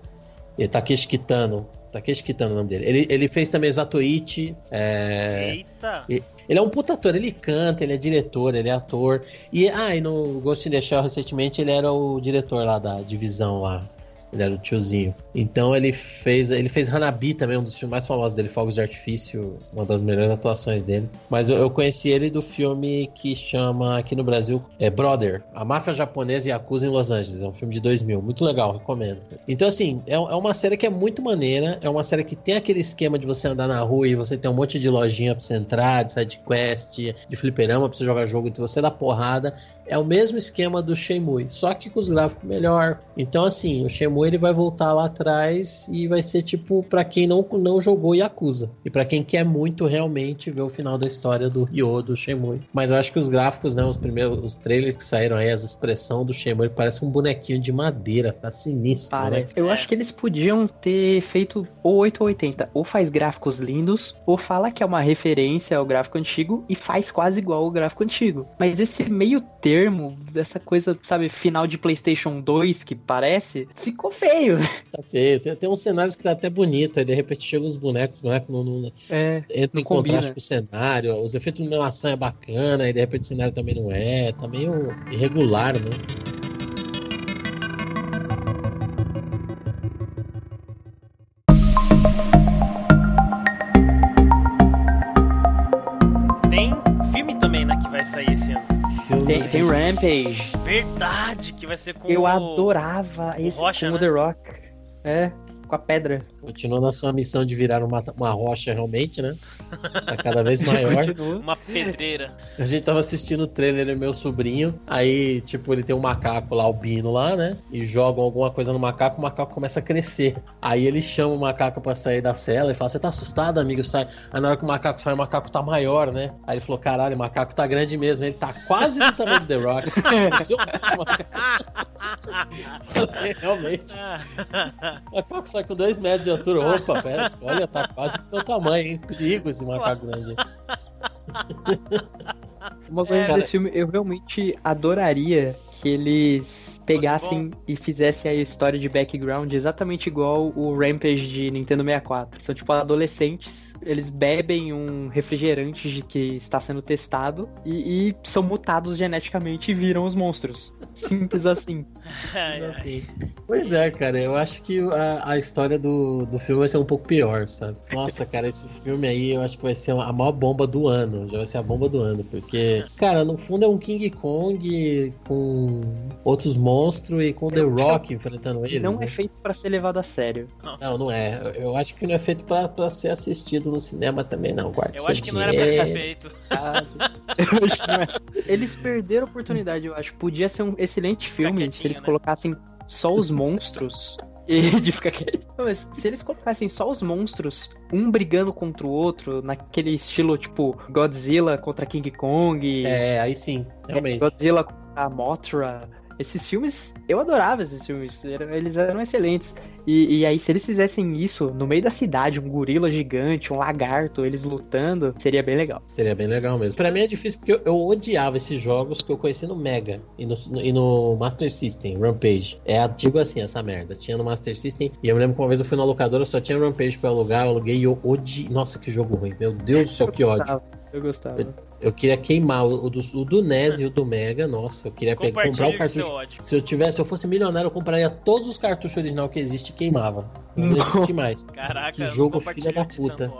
é Takeshi Kitano. Takeshi Kitano é o nome dele. Ele, ele fez também Zatoichi. É... Eita. Ele é um puta ator, ele canta, ele é diretor, ele é ator. E, ah, e no Ghost in the Shell, recentemente, ele era o diretor lá da divisão lá. Ele era o tiozinho. Então ele fez. Ele fez Hanabi também, um dos filmes mais famosos dele, Fogos de Artifício, uma das melhores atuações dele. Mas eu, eu conheci ele do filme que chama aqui no Brasil é Brother, a máfia japonesa e Yakuza em Los Angeles. É um filme de 2000, muito legal, recomendo. Então, assim, é, é uma série que é muito maneira. É uma série que tem aquele esquema de você andar na rua e você tem um monte de lojinha pra você entrar, de sidequest, de fliperama pra você jogar jogo, de você dar porrada. É o mesmo esquema do Shenmue, só que com os gráficos melhor. Então, assim, o Shenmue ele vai voltar lá atrás e vai ser tipo pra quem não, não jogou Yakuza. E pra quem quer muito realmente ver o final da história do Ryo, do Shenmue. Mas eu acho que os gráficos, né, os primeiros os trailers que saíram aí, as expressões do Shenmue, parece um bonequinho de madeira, tá sinistro, né? Parece. Eu É. acho que eles podiam ter feito ou 8 ou 80. Ou faz gráficos lindos, ou fala que é uma referência ao gráfico antigo e faz quase igual ao gráfico antigo. Mas esse meio termo, dessa coisa, sabe, final de PlayStation 2 que parece, ficou ficou feio. Tá feio. Tem, tem uns cenários que tá até bonito, aí de repente chegam os bonecos, os bonecos não, não É, entram Não em contraste combina. com o cenário, os efeitos de iluminação é bacana, e de repente o cenário também não é, tá meio irregular, né? Rampage. Verdade, que vai ser com Eu o... adorava esse Rocha, com né? The Rock. É, com a pedra. Continua na sua missão de virar uma, uma rocha realmente, né? Tá cada vez maior. Uma pedreira. A gente tava assistindo o trailer, ele é meu sobrinho. Aí, tipo, ele tem um macaco lá, albino lá, né? E jogam alguma coisa no macaco, o macaco começa a crescer. Aí ele chama o macaco pra sair da cela e fala: Você tá assustado, amigo? Sai. Aí na hora que o macaco sai, o macaco tá maior, né? Aí ele falou: Caralho, o macaco tá grande mesmo. Ele tá quase do tamanho do The Rock. Seu macaco. Falei, Realmente. O macaco sai com dois metros de altura. Opa, pera, olha, tá quase do meu tamanho, hein? Perigo esse macaco grande. Uma coisa É, desse filme, eu realmente adoraria que eles pegassem e fizessem a história de background exatamente igual o Rampage de Nintendo 64. São tipo adolescentes, eles bebem um refrigerante de que está sendo testado e, e são mutados geneticamente e viram os monstros. Simples assim. Ai, ai. Assim. Pois é, cara, eu acho que a, a história do, do filme vai ser um pouco pior, sabe? Nossa, cara, esse filme aí eu acho que vai ser a maior bomba do ano. Já vai ser a bomba do ano, porque, cara, no fundo é um King Kong com outros monstros e com The Rock enfrentando eles. não né? é feito pra ser levado a sério. Não, não é. Eu- acho que não é feito pra ser assistido no cinema também, não. Guarde Eu seu acho que não era pra ser feito. Ah, eu acho que não é. Eles perderam a oportunidade, eu acho. Podia ser um excelente filme se eles né? colocassem só os monstros. E de ficar quieto. Não, mas se eles colocassem só os monstros, um brigando contra o outro, naquele estilo tipo Godzilla contra King Kong, É, aí sim, realmente. Godzilla contra a Mothra. Esses filmes, eu adorava esses filmes, eles eram excelentes. E, e aí, se eles fizessem isso no meio da cidade, um gorila gigante, um lagarto, eles lutando, seria bem legal. Seria bem legal mesmo. Pra mim é difícil porque eu, eu odiava esses jogos que eu conheci no Mega e no, e no Master System, Rampage. É antigo assim, essa merda. Tinha no Master System e eu me lembro que uma vez eu fui na locadora, só tinha Rampage pra alugar, eu aluguei e eu odiei. Nossa, que jogo ruim. Meu Deus do céu, que ódio. Eu gostava. Eu queria queimar o, o do, o do NES e o do Mega. Nossa, eu queria pegar, comprar o cartucho. ódio. Se eu tivesse, se eu fosse milionário, eu compraria todos os cartuchos original que existe e queimava. Não existe mais. Caraca, Que eu não jogo filha da puta.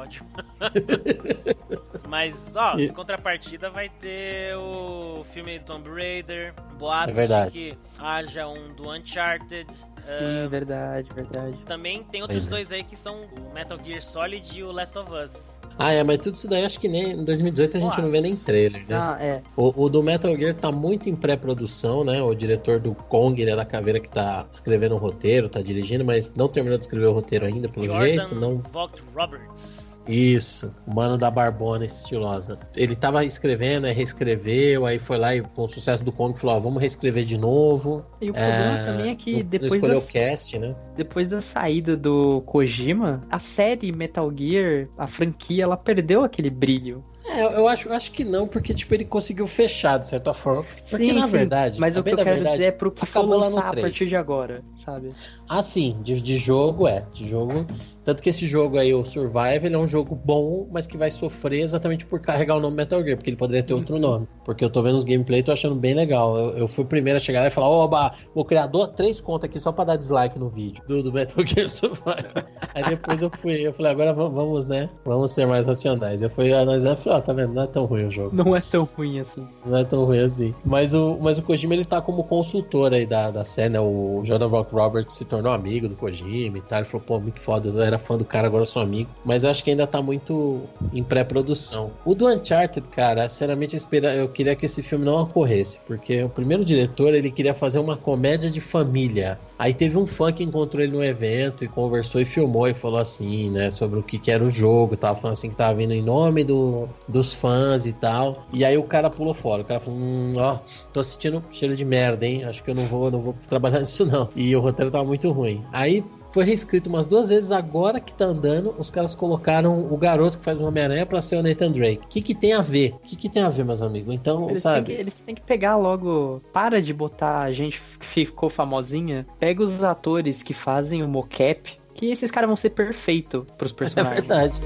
Mas, ó, E- em contrapartida vai ter o filme Tomb Raider, boatos É verdade. de que haja um do Uncharted. Sim, ah, verdade, verdade. também tem outros Pois é. dois aí que são o Metal Gear Solid e o Last of Us. Ah, é, mas tudo isso daí acho que nem em 2018 a gente não vê nem trailer, né? Ah, é. O, o do Metal Gear tá muito em pré-produção, né? O diretor do Kong, ele é da caveira que tá escrevendo o roteiro, tá dirigindo, mas não terminou de escrever o roteiro ainda, pelo Jordan jeito, não. Vogt Roberts. Isso, o mano da Barbona estilosa. Ele tava escrevendo, aí reescreveu, aí foi lá e com o sucesso do Kong falou: ó, vamos reescrever de novo. E o problema É, também é que não- não depois escolheu da, o cast, né? depois da saída do Kojima, a série Metal Gear, a franquia, ela perdeu aquele brilho. É, eu- acho, eu acho que não, porque tipo, ele conseguiu fechar de certa forma. Porque Sim, na sim, verdade, Mas o que eu quero verdade, dizer é pro que for lançar a 3. partir de agora, sabe? Ah, sim, de, de jogo é. De jogo. Tanto que esse jogo aí, o Survive, ele é um jogo bom, mas que vai sofrer exatamente por carregar o nome Metal Gear, porque ele poderia ter outro nome. Porque eu tô vendo os gameplay e tô achando bem legal. Eu, eu fui o primeiro a chegar lá e falar: Oba, o criador, três contas aqui só pra dar dislike no vídeo do, do Metal Gear Survive. aí depois eu fui, eu falei: agora vamos, né? Vamos ser mais racionais. Eu fui analisar e falei: Ó, tá vendo? Não é tão ruim o jogo. Não é tão ruim assim. Não é tão ruim assim. Mas o, mas o Kojima ele tá como consultor aí da, da série, né? O Jordan Rock Roberts se tornou amigo do Kojima e tal. Ele falou, pô, muito foda, eu era fã do cara, agora sou amigo. Mas acho que ainda tá muito em pré-produção. O do Uncharted, cara, sinceramente eu queria que esse filme não ocorresse. Porque o primeiro diretor, ele queria fazer uma comédia de família. Aí teve um fã que encontrou ele no evento e conversou e filmou e falou assim, né, sobre o que, que era o jogo. Tava falando assim que tava vindo em nome do, dos fãs e tal. E aí o cara pulou fora. O cara falou: hum, ó, tô assistindo cheiro de merda, hein? Acho que eu não vou, não vou trabalhar nisso, não. E o roteiro tava muito ruim. Aí Foi reescrito umas duas vezes, agora que tá andando, os caras colocaram o garoto que faz o Homem-Aranha pra ser o Nathan Drake. O que que tem a ver? O que que tem a ver, meus amigos? Então, Eles têm, sabe? que, eles têm que pegar logo. Para de botar a gente que ficou famosinha. Pega os atores que fazem o mocap. Que esses caras vão ser perfeito pros É personagens. verdade.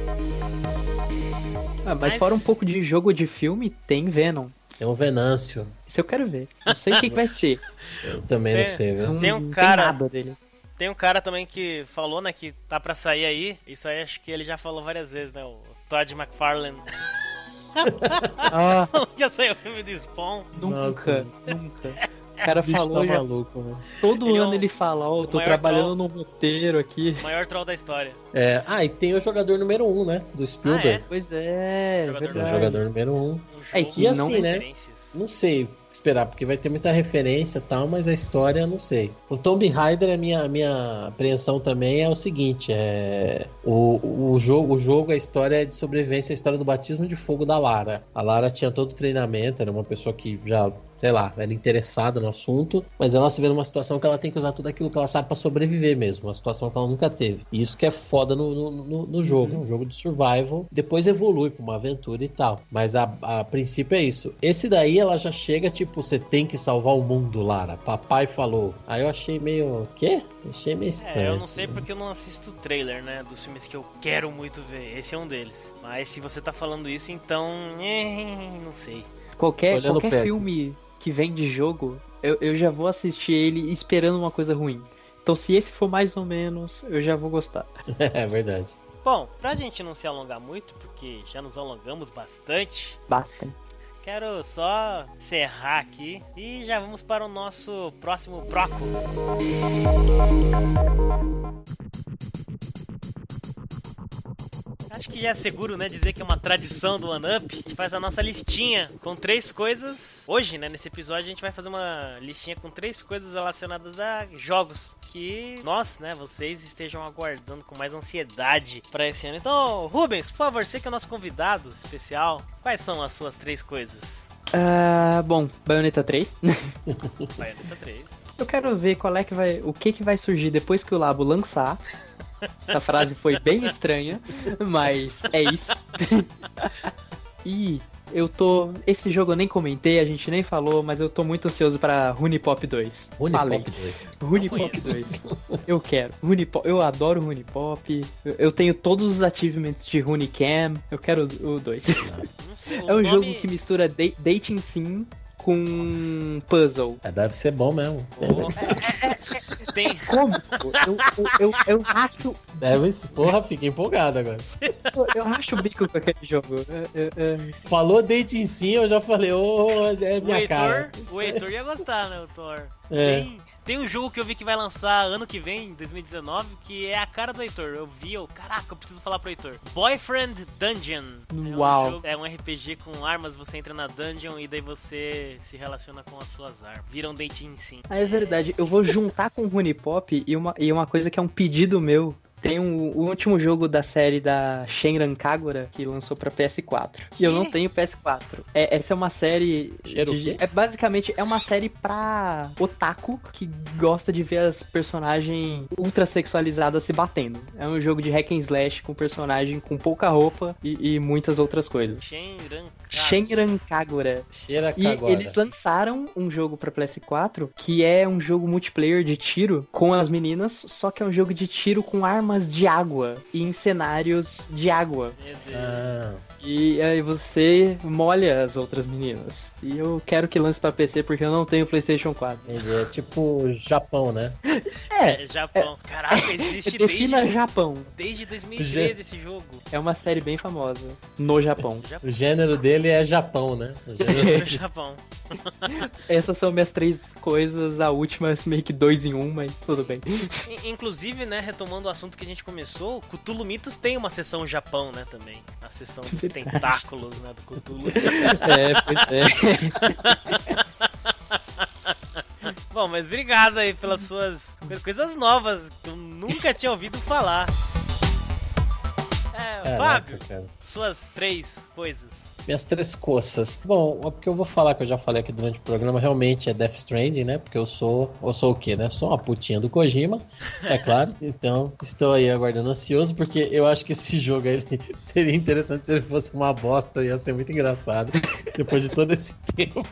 Ah, mas, Mas- fora um pouco de jogo de filme, tem Venom. É um Venâncio. Isso eu quero ver. Não sei o que, que vai ser. Eu também Tem- não sei, viu? Não Tem um não cara- nada dele. Tem um cara também que falou, né, que tá pra sair aí. Isso aí acho que ele já falou várias vezes, né? O Todd McFarlane. Ah, Falou que ia sair o filme do Spawn. nunca, nunca. O cara O bicho falou tá já. maluco, né? Todo Ele é ano o- ele fala, ó, eu tô trabalhando troll. num roteiro aqui. O maior troll da história. É, ah, e tem o jogador número 1, um, né? Do Spielberg. Ah, é? Pois é, Jogador- É o jogador número 1. Um. Um É, jogo e assim, né? Não sei esperar, porque vai ter muita referência e tal, mas a história não sei. O Tomb Raider, a minha, a minha apreensão também é o seguinte: é o, o, jogo, o jogo, a história é de sobrevivência, a história do batismo de fogo da Lara. A Lara tinha todo o treinamento, era uma pessoa que já. Sei lá, era interessada no assunto, mas ela se vê numa situação que ela tem que usar tudo aquilo que ela sabe pra sobreviver mesmo, uma situação que ela nunca teve. E isso que é foda no, no, no- jogo, é um jogo de survival, depois evolui pra uma aventura e tal. Mas a, a princípio é isso. Esse daí ela já chega, tipo, você tem que salvar o mundo, Lara. Papai falou. Aí eu achei meio. Quê? Achei meio estranho. É, eu não assim. sei porque eu não assisto o trailer, né? Dos filmes que eu quero muito ver. Esse é um deles. Mas se você tá falando isso, então. eh, Não sei. Qualquer, Olhando qualquer perto. filme que vem de jogo, eu, eu já vou assistir ele esperando uma coisa ruim. Então se esse for mais ou menos, eu já vou gostar. é verdade. Bom, pra gente não se alongar muito, porque já nos alongamos bastante, Basta. quero só encerrar aqui e já vamos para o nosso próximo bloco. Acho que já é seguro, né, dizer que é uma tradição do One Up. A gente faz a nossa listinha com três coisas. Hoje, né, nesse episódio, a gente vai fazer uma listinha com três coisas relacionadas a jogos que nós, né, vocês estejam aguardando com mais ansiedade para esse ano. Então, Rubens, por favor, você que é o nosso convidado especial, quais são as suas três coisas? Ah, bom, Bayonetta 3. Bayonetta 3. Eu quero ver qual é que vai, o que que vai surgir depois que o Labo lançar. Essa frase foi bem estranha, mas é isso. e eu tô, esse jogo eu nem comentei, a gente nem falou, mas eu tô muito ansioso para Runipop 2. Falei. Unipop 2. Runipop 2. Eu quero. Runipop, eu adoro Runipop. Eu, eu tenho todos os achievements de Runicam. Eu quero o 2. Não sei, o É um nome- jogo que mistura da- dating sim com puzzle. É, deve ser bom mesmo. Oh. Tem, Como? Eu, eu, eu, eu acho Deve Porra, fiquei empolgado agora. Eu, eu racho o bico com aquele jogo. É, é, é. Falou date em si, eu já falei, ô, é o minha Heitor, cara. o Heitor ia gostar, né, o Thor? É. Tem, tem um jogo que eu vi que vai lançar ano que vem, em 2019, que é a cara do Heitor. Eu vi, eu, caraca, eu preciso falar pro Heitor. Boyfriend Dungeon. É Uau. Um jogo- é um RPG com armas, você entra na dungeon e daí você se relaciona com as suas armas. Vira um dating sim. Ah, é verdade. Eu vou juntar com o Runipop e uma, e uma coisa que é um pedido meu. Tem um, o último jogo da série da Shenran Kagura que lançou pra PS4. E eu não tenho PS4. É, essa é uma série. De- é basicamente é uma série pra otaku que gosta de ver as personagens ultra sexualizadas se batendo. É um jogo de hack and slash com personagem com pouca roupa e, e muitas outras coisas. Shenran Shenran Kagura. E eles lançaram um jogo pra PS4 que é um jogo multiplayer de tiro com as meninas, só que é um jogo de tiro com armas de água e em cenários de água. Meu Deus. Ah, E aí você molha as outras meninas. E eu quero que lance pra PC porque eu não tenho PlayStation 4. entendi. É tipo Japão, né? É, É, Japão. Caraca, existe defina desde, Japão. desde 2013 esse jogo. É uma série bem famosa no Japão. O gênero dele é Japão, né? O gênero... No Japão. Essas são minhas três coisas, a última é meio que dois em um, mas tudo bem. In- Inclusive, né, retomando o assunto que a gente começou, Cthulhu Mitos tem uma sessão Japão, né, também. A sessão dos tentáculos, né, do Cthulhu. É, pois é. Bom, mas obrigado aí pelas suas co- coisas novas que eu nunca tinha ouvido falar. É, Caraca, Fábio, cara. suas três coisas. Minhas três coças. Bom, o que eu vou falar, que eu já falei aqui durante o programa, realmente é Death Stranding, né? Porque eu sou. Eu sou o quê, né? Sou uma putinha do Kojima, é claro. Então, estou aí aguardando ansioso, porque eu acho que esse jogo aí seria interessante se ele fosse uma bosta, ia ser muito engraçado. Depois de todo esse tempo.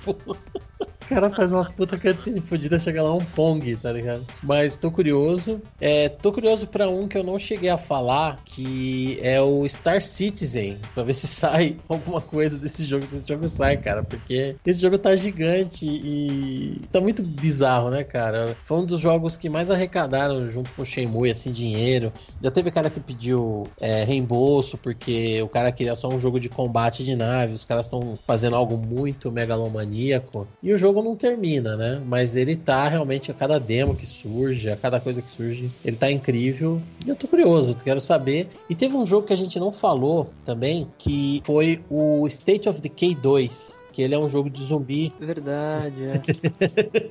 O cara faz umas puta cutscene fodida, chega lá um Pong, tá ligado? Mas tô curioso. É, tô curioso pra um que eu não cheguei a falar, que é o Star Citizen, pra ver se sai alguma coisa desse jogo, se esse jogo sai, cara, porque esse jogo tá gigante e tá muito bizarro, né, cara? Foi um dos jogos que mais arrecadaram junto com o Shenmue, assim, dinheiro. Já teve cara que pediu é, reembolso, porque o cara queria só um jogo de combate de nave, os caras estão fazendo algo muito megalomaníaco, e o jogo não termina, né? Mas ele tá realmente a cada demo que surge, a cada coisa que surge, ele tá incrível. E eu tô curioso, quero saber. E teve um jogo que a gente não falou também, que foi o State of Decay 2. Que ele é um jogo de zumbi. Verdade, é.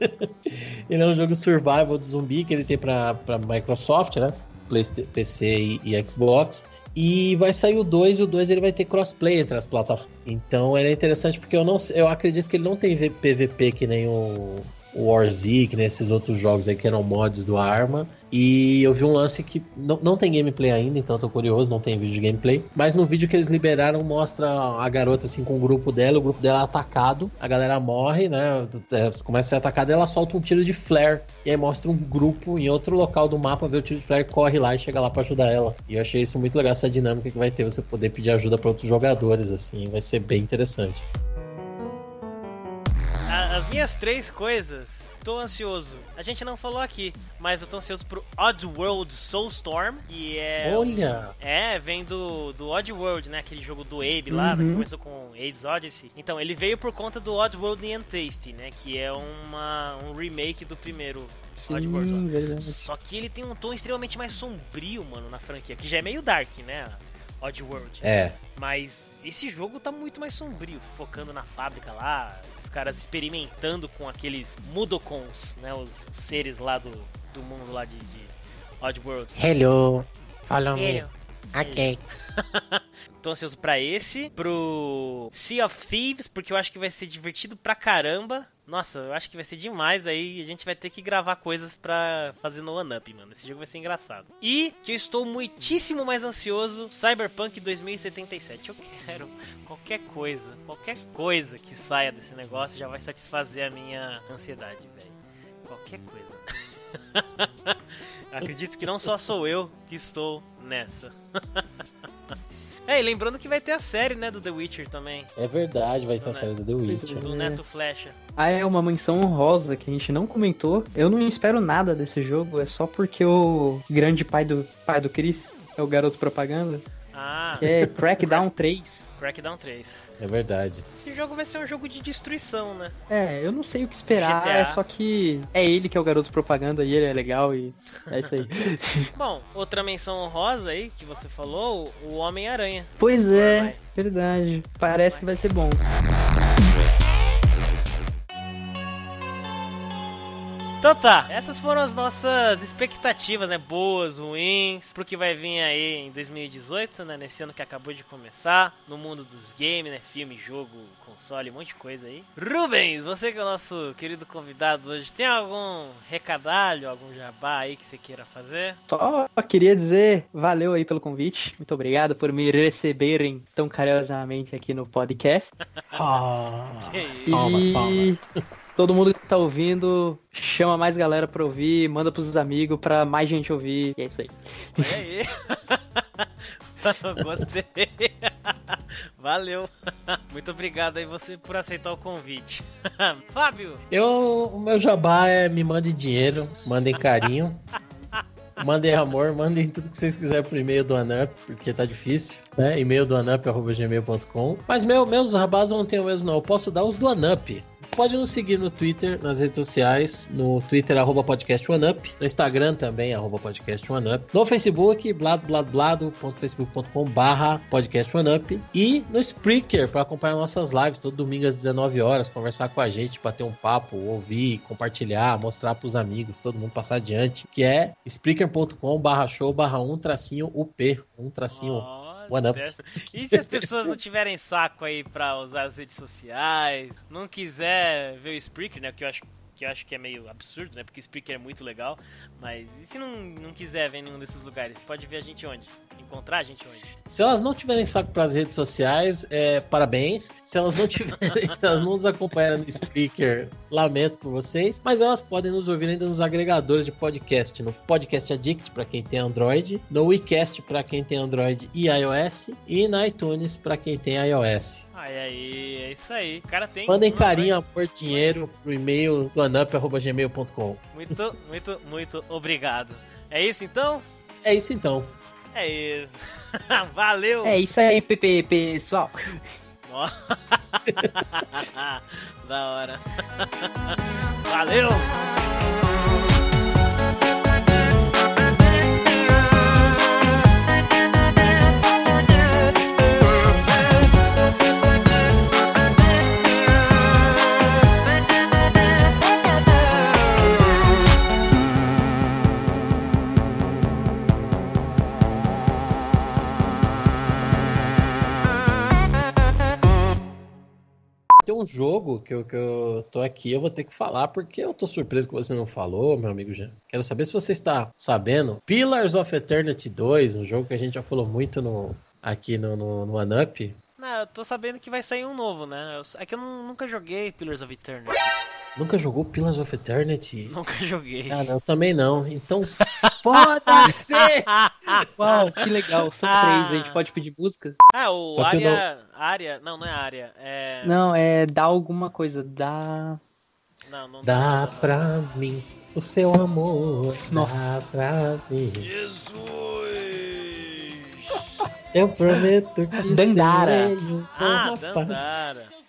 ele é um jogo survival de zumbi que ele tem pra, pra Microsoft, né? PC e, e Xbox. E vai sair o 2 e o 2 ele vai ter crossplay entre as plataformas. Então ele é interessante porque eu não eu acredito que ele não tem PVP que nem o, o War Z, que nem esses outros jogos aí que eram mods do Arma. E eu vi um lance que não, não tem gameplay ainda, então tô curioso, não tem vídeo de gameplay. Mas no vídeo que eles liberaram mostra a garota assim com o grupo dela, o grupo dela é atacado, a galera morre, né? é, Começa a ser atacada, ela solta um tiro de flare. E aí mostra um grupo em outro local do mapa, vê o tiro de flare, corre lá e chega lá pra ajudar ela. E eu achei isso muito legal, essa dinâmica que vai ter, você poder pedir ajuda pra outros jogadores, assim, vai ser bem interessante. Minhas três coisas, tô ansioso. A gente não falou aqui, mas eu tô ansioso pro Oddworld Soulstorm, que é. Olha! É, vem do, do Oddworld, né? Aquele jogo do Abe lá, né, que começou com Abe's Odyssey. Então, ele veio por conta do Oddworld Untasted, né? Que é uma, um remake do primeiro. Sim. Só que ele tem um tom extremamente mais sombrio, mano, na franquia, que já é meio dark, né? Oddworld. É, Mas esse jogo tá muito mais sombrio, focando na fábrica lá, os caras experimentando com aqueles Mudokons, né? Os seres lá do, do mundo lá de, de Oddworld. Hello, follow me. Ok. Tô ansioso pra esse, pro Sea of Thieves, porque eu acho que vai ser divertido pra caramba. Nossa, eu acho que vai ser demais aí. A gente vai ter que gravar coisas pra fazer no One Up, mano. Esse jogo vai ser engraçado. E que eu estou muitíssimo mais ansioso, Cyberpunk 2077. Eu quero qualquer coisa, qualquer coisa que saia desse negócio já vai satisfazer a minha ansiedade, velho. Qualquer coisa. Acredito que não só sou eu que estou nessa. É, e lembrando que vai ter a série, né, do The Witcher também, É verdade, vai ter a série do The Witcher. do. Neto Flecha. Ah, é uma menção honrosa que a gente não comentou. Eu não espero nada desse jogo, é só porque o grande pai do pai do Chris é o garoto propaganda, Ah, que é Crackdown 3. Crackdown 3. É verdade. Esse jogo vai ser um jogo de destruição, né? É, eu não sei o que esperar, GTA. é só que é ele que é o garoto propaganda e ele é legal e é isso aí. Bom, outra menção honrosa aí que você falou, o Homem-Aranha. pois é, verdade. Parece que vai ser bom. Então tá, essas foram as nossas expectativas, né? Boas, ruins, pro que vai vir aí em 2018, né? Nesse ano que acabou de começar, no mundo dos games, né? Filme, jogo, console, um monte de coisa aí. Rubens, você que é o nosso querido convidado hoje, tem algum recadalho, algum jabá aí que você queira fazer? Só queria dizer valeu aí pelo convite. Muito obrigado por me receberem tão carinhosamente aqui no podcast. Ah, palmas, palmas. Todo mundo que tá ouvindo, chama mais galera pra ouvir, manda pros amigos pra mais gente ouvir. E é isso aí. Aí. Gostei. Valeu. Muito obrigado aí você por aceitar o convite. Fábio, Eu, o meu jabá é me mandem dinheiro, mandem carinho, mandem amor, mandem tudo que vocês quiserem pro e-mail do Anup, porque tá difícil, né? E-mail do anup.gmail.com. Mas meu, meus jabás eu não tenho mesmo, não. Eu posso dar os do Anup. Pode nos seguir no Twitter, nas redes sociais, no Twitter, arroba podcast OneUp, no Instagram também, arroba podcast OneUp, no Facebook, bladobladoblado.facebook.com barra podcast OneUp e no Spreaker, para acompanhar nossas lives todo domingo às 19 horas, conversar com a gente, bater um papo, ouvir, compartilhar, mostrar pros amigos, todo mundo passar adiante, que é spreaker.com barra show barra um tracinho UP, um tracinho E se as pessoas não tiverem saco aí pra usar as redes sociais, não quiser ver o Spreaker, né? Que eu acho que eu acho que é meio absurdo, né? Porque o Spreaker é muito legal. Mas e se não, não quiser ver em nenhum desses lugares? Pode ver a gente onde? Encontrar a gente onde? Se elas não tiverem saco para as redes sociais, é, parabéns. Se elas não tiverem, se elas não nos acompanharem no speaker, lamento por vocês. Mas elas podem nos ouvir ainda nos agregadores de podcast, no Podcast Addict para quem tem Android, no WeCast para quem tem Android e iOS e na iTunes para quem tem iOS. Aí, aí, é isso aí. O cara tem. Mandem carinho, amor, dinheiro pro e-mail do anup.gmail.com. Muito, muito, muito obrigado. É isso então? É isso então. É isso. Valeu! É isso aí, PP, pessoal. Da hora. Valeu! Um jogo que eu, que eu tô aqui, eu vou ter que falar, porque eu tô surpreso que você não falou, meu amigo Jean. Quero saber se você está sabendo. Pillars of Eternity 2, um jogo que a gente já falou muito no, aqui no, no, no Anup. Não, eu tô sabendo que vai sair um novo, né? É que eu nu- nunca joguei Pillars of Eternity. Nunca jogou Pillars of Eternity? Nunca joguei. Ah, não, também não. Então, foda-se! Uau, que legal. São Ah. três, a gente pode pedir música? Ah, o Só que eu área. Área. Não, não é área. É. Não, é dar alguma coisa, dá. Não, não Dá não. pra mim o seu amor. Nossa. Dá pra mim. Jesus! Eu prometo que Dandara. serei um bom Ah, rapaz. Dandara.